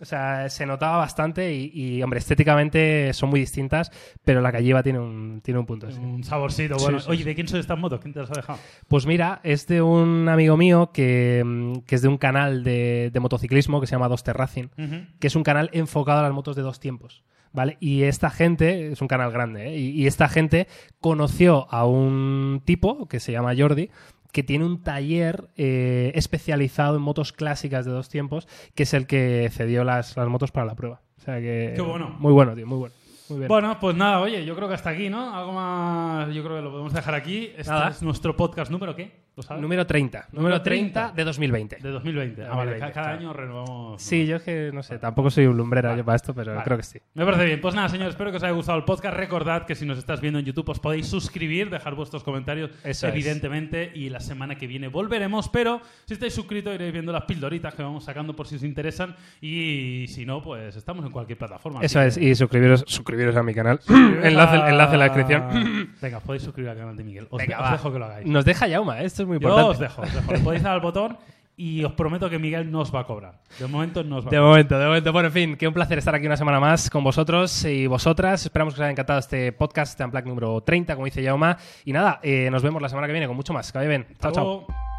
A: O sea, se notaba bastante y, y, hombre, estéticamente son muy distintas, pero la Calliva tiene un, tiene un punto.
B: Un saborcito bueno.
A: sí,
B: Oye. ¿de quién son estas motos? ¿Quién te las ha dejado?
A: Pues mira, es de un amigo mío que, que es de un canal de, de motociclismo que se llama Dos Terracing, que es un canal enfocado a las motos de dos tiempos. ¿Vale? Y esta gente, es un canal grande, ¿eh? y, y esta gente conoció a un tipo que se llama Jordi, que tiene un taller eh, especializado en motos clásicas de dos tiempos, que es el que cedió las, las motos para la prueba. O sea que.
B: Qué bueno.
A: Muy bueno, tío, muy bueno. Muy bien.
B: Bueno, pues nada, oye, yo creo que hasta aquí, ¿no? Algo más, yo creo que lo podemos dejar aquí. Este
A: Nada.
B: es nuestro podcast número qué? ¿Lo sabes?
A: número 30. Número
B: Número
A: 30
B: 30
A: de 2020.
B: De 2020. Ah, vale,
A: 2020,
B: ca- cada
A: claro.
B: año renovamos.
A: Sí, yo es que no sé, tampoco soy un lumbrera
B: Vale.
A: yo para esto, pero
B: Vale.
A: creo que sí.
B: Me parece bien. Pues nada, señores, espero que os haya gustado el podcast. Recordad que si nos estás viendo en YouTube os podéis suscribir, dejar vuestros comentarios,
A: Eso es.
B: evidentemente, y la semana que viene volveremos. Pero si estáis suscritos iréis viendo las pildoritas que vamos sacando por si os interesan. Y si no, pues estamos en cualquier plataforma.
A: Eso es,
B: que-
A: y suscribiros, suscribiros a mi canal.
B: suscribiros
A: enlace, enlace en la descripción.
B: Venga, os podéis suscribir al canal de Miguel. Os,
A: Venga,
B: de- os
A: va.
B: dejo que lo hagáis.
A: Nos deja Yauma, ¿eh? esto es muy
B: Yo
A: importante.
B: os dejo, os dejo. Le podéis dar al botón y os prometo que Miguel no os va a cobrar. De momento no os va a
A: De
B: cobrar.
A: momento, de momento. Bueno, en fin, qué un placer estar aquí una semana más con vosotros y vosotras. Esperamos que os haya encantado este podcast, este Unplugged número 30, como dice Yauma. Y nada, eh, nos vemos la semana que viene con mucho más. Que vaya bien. Chao, chao.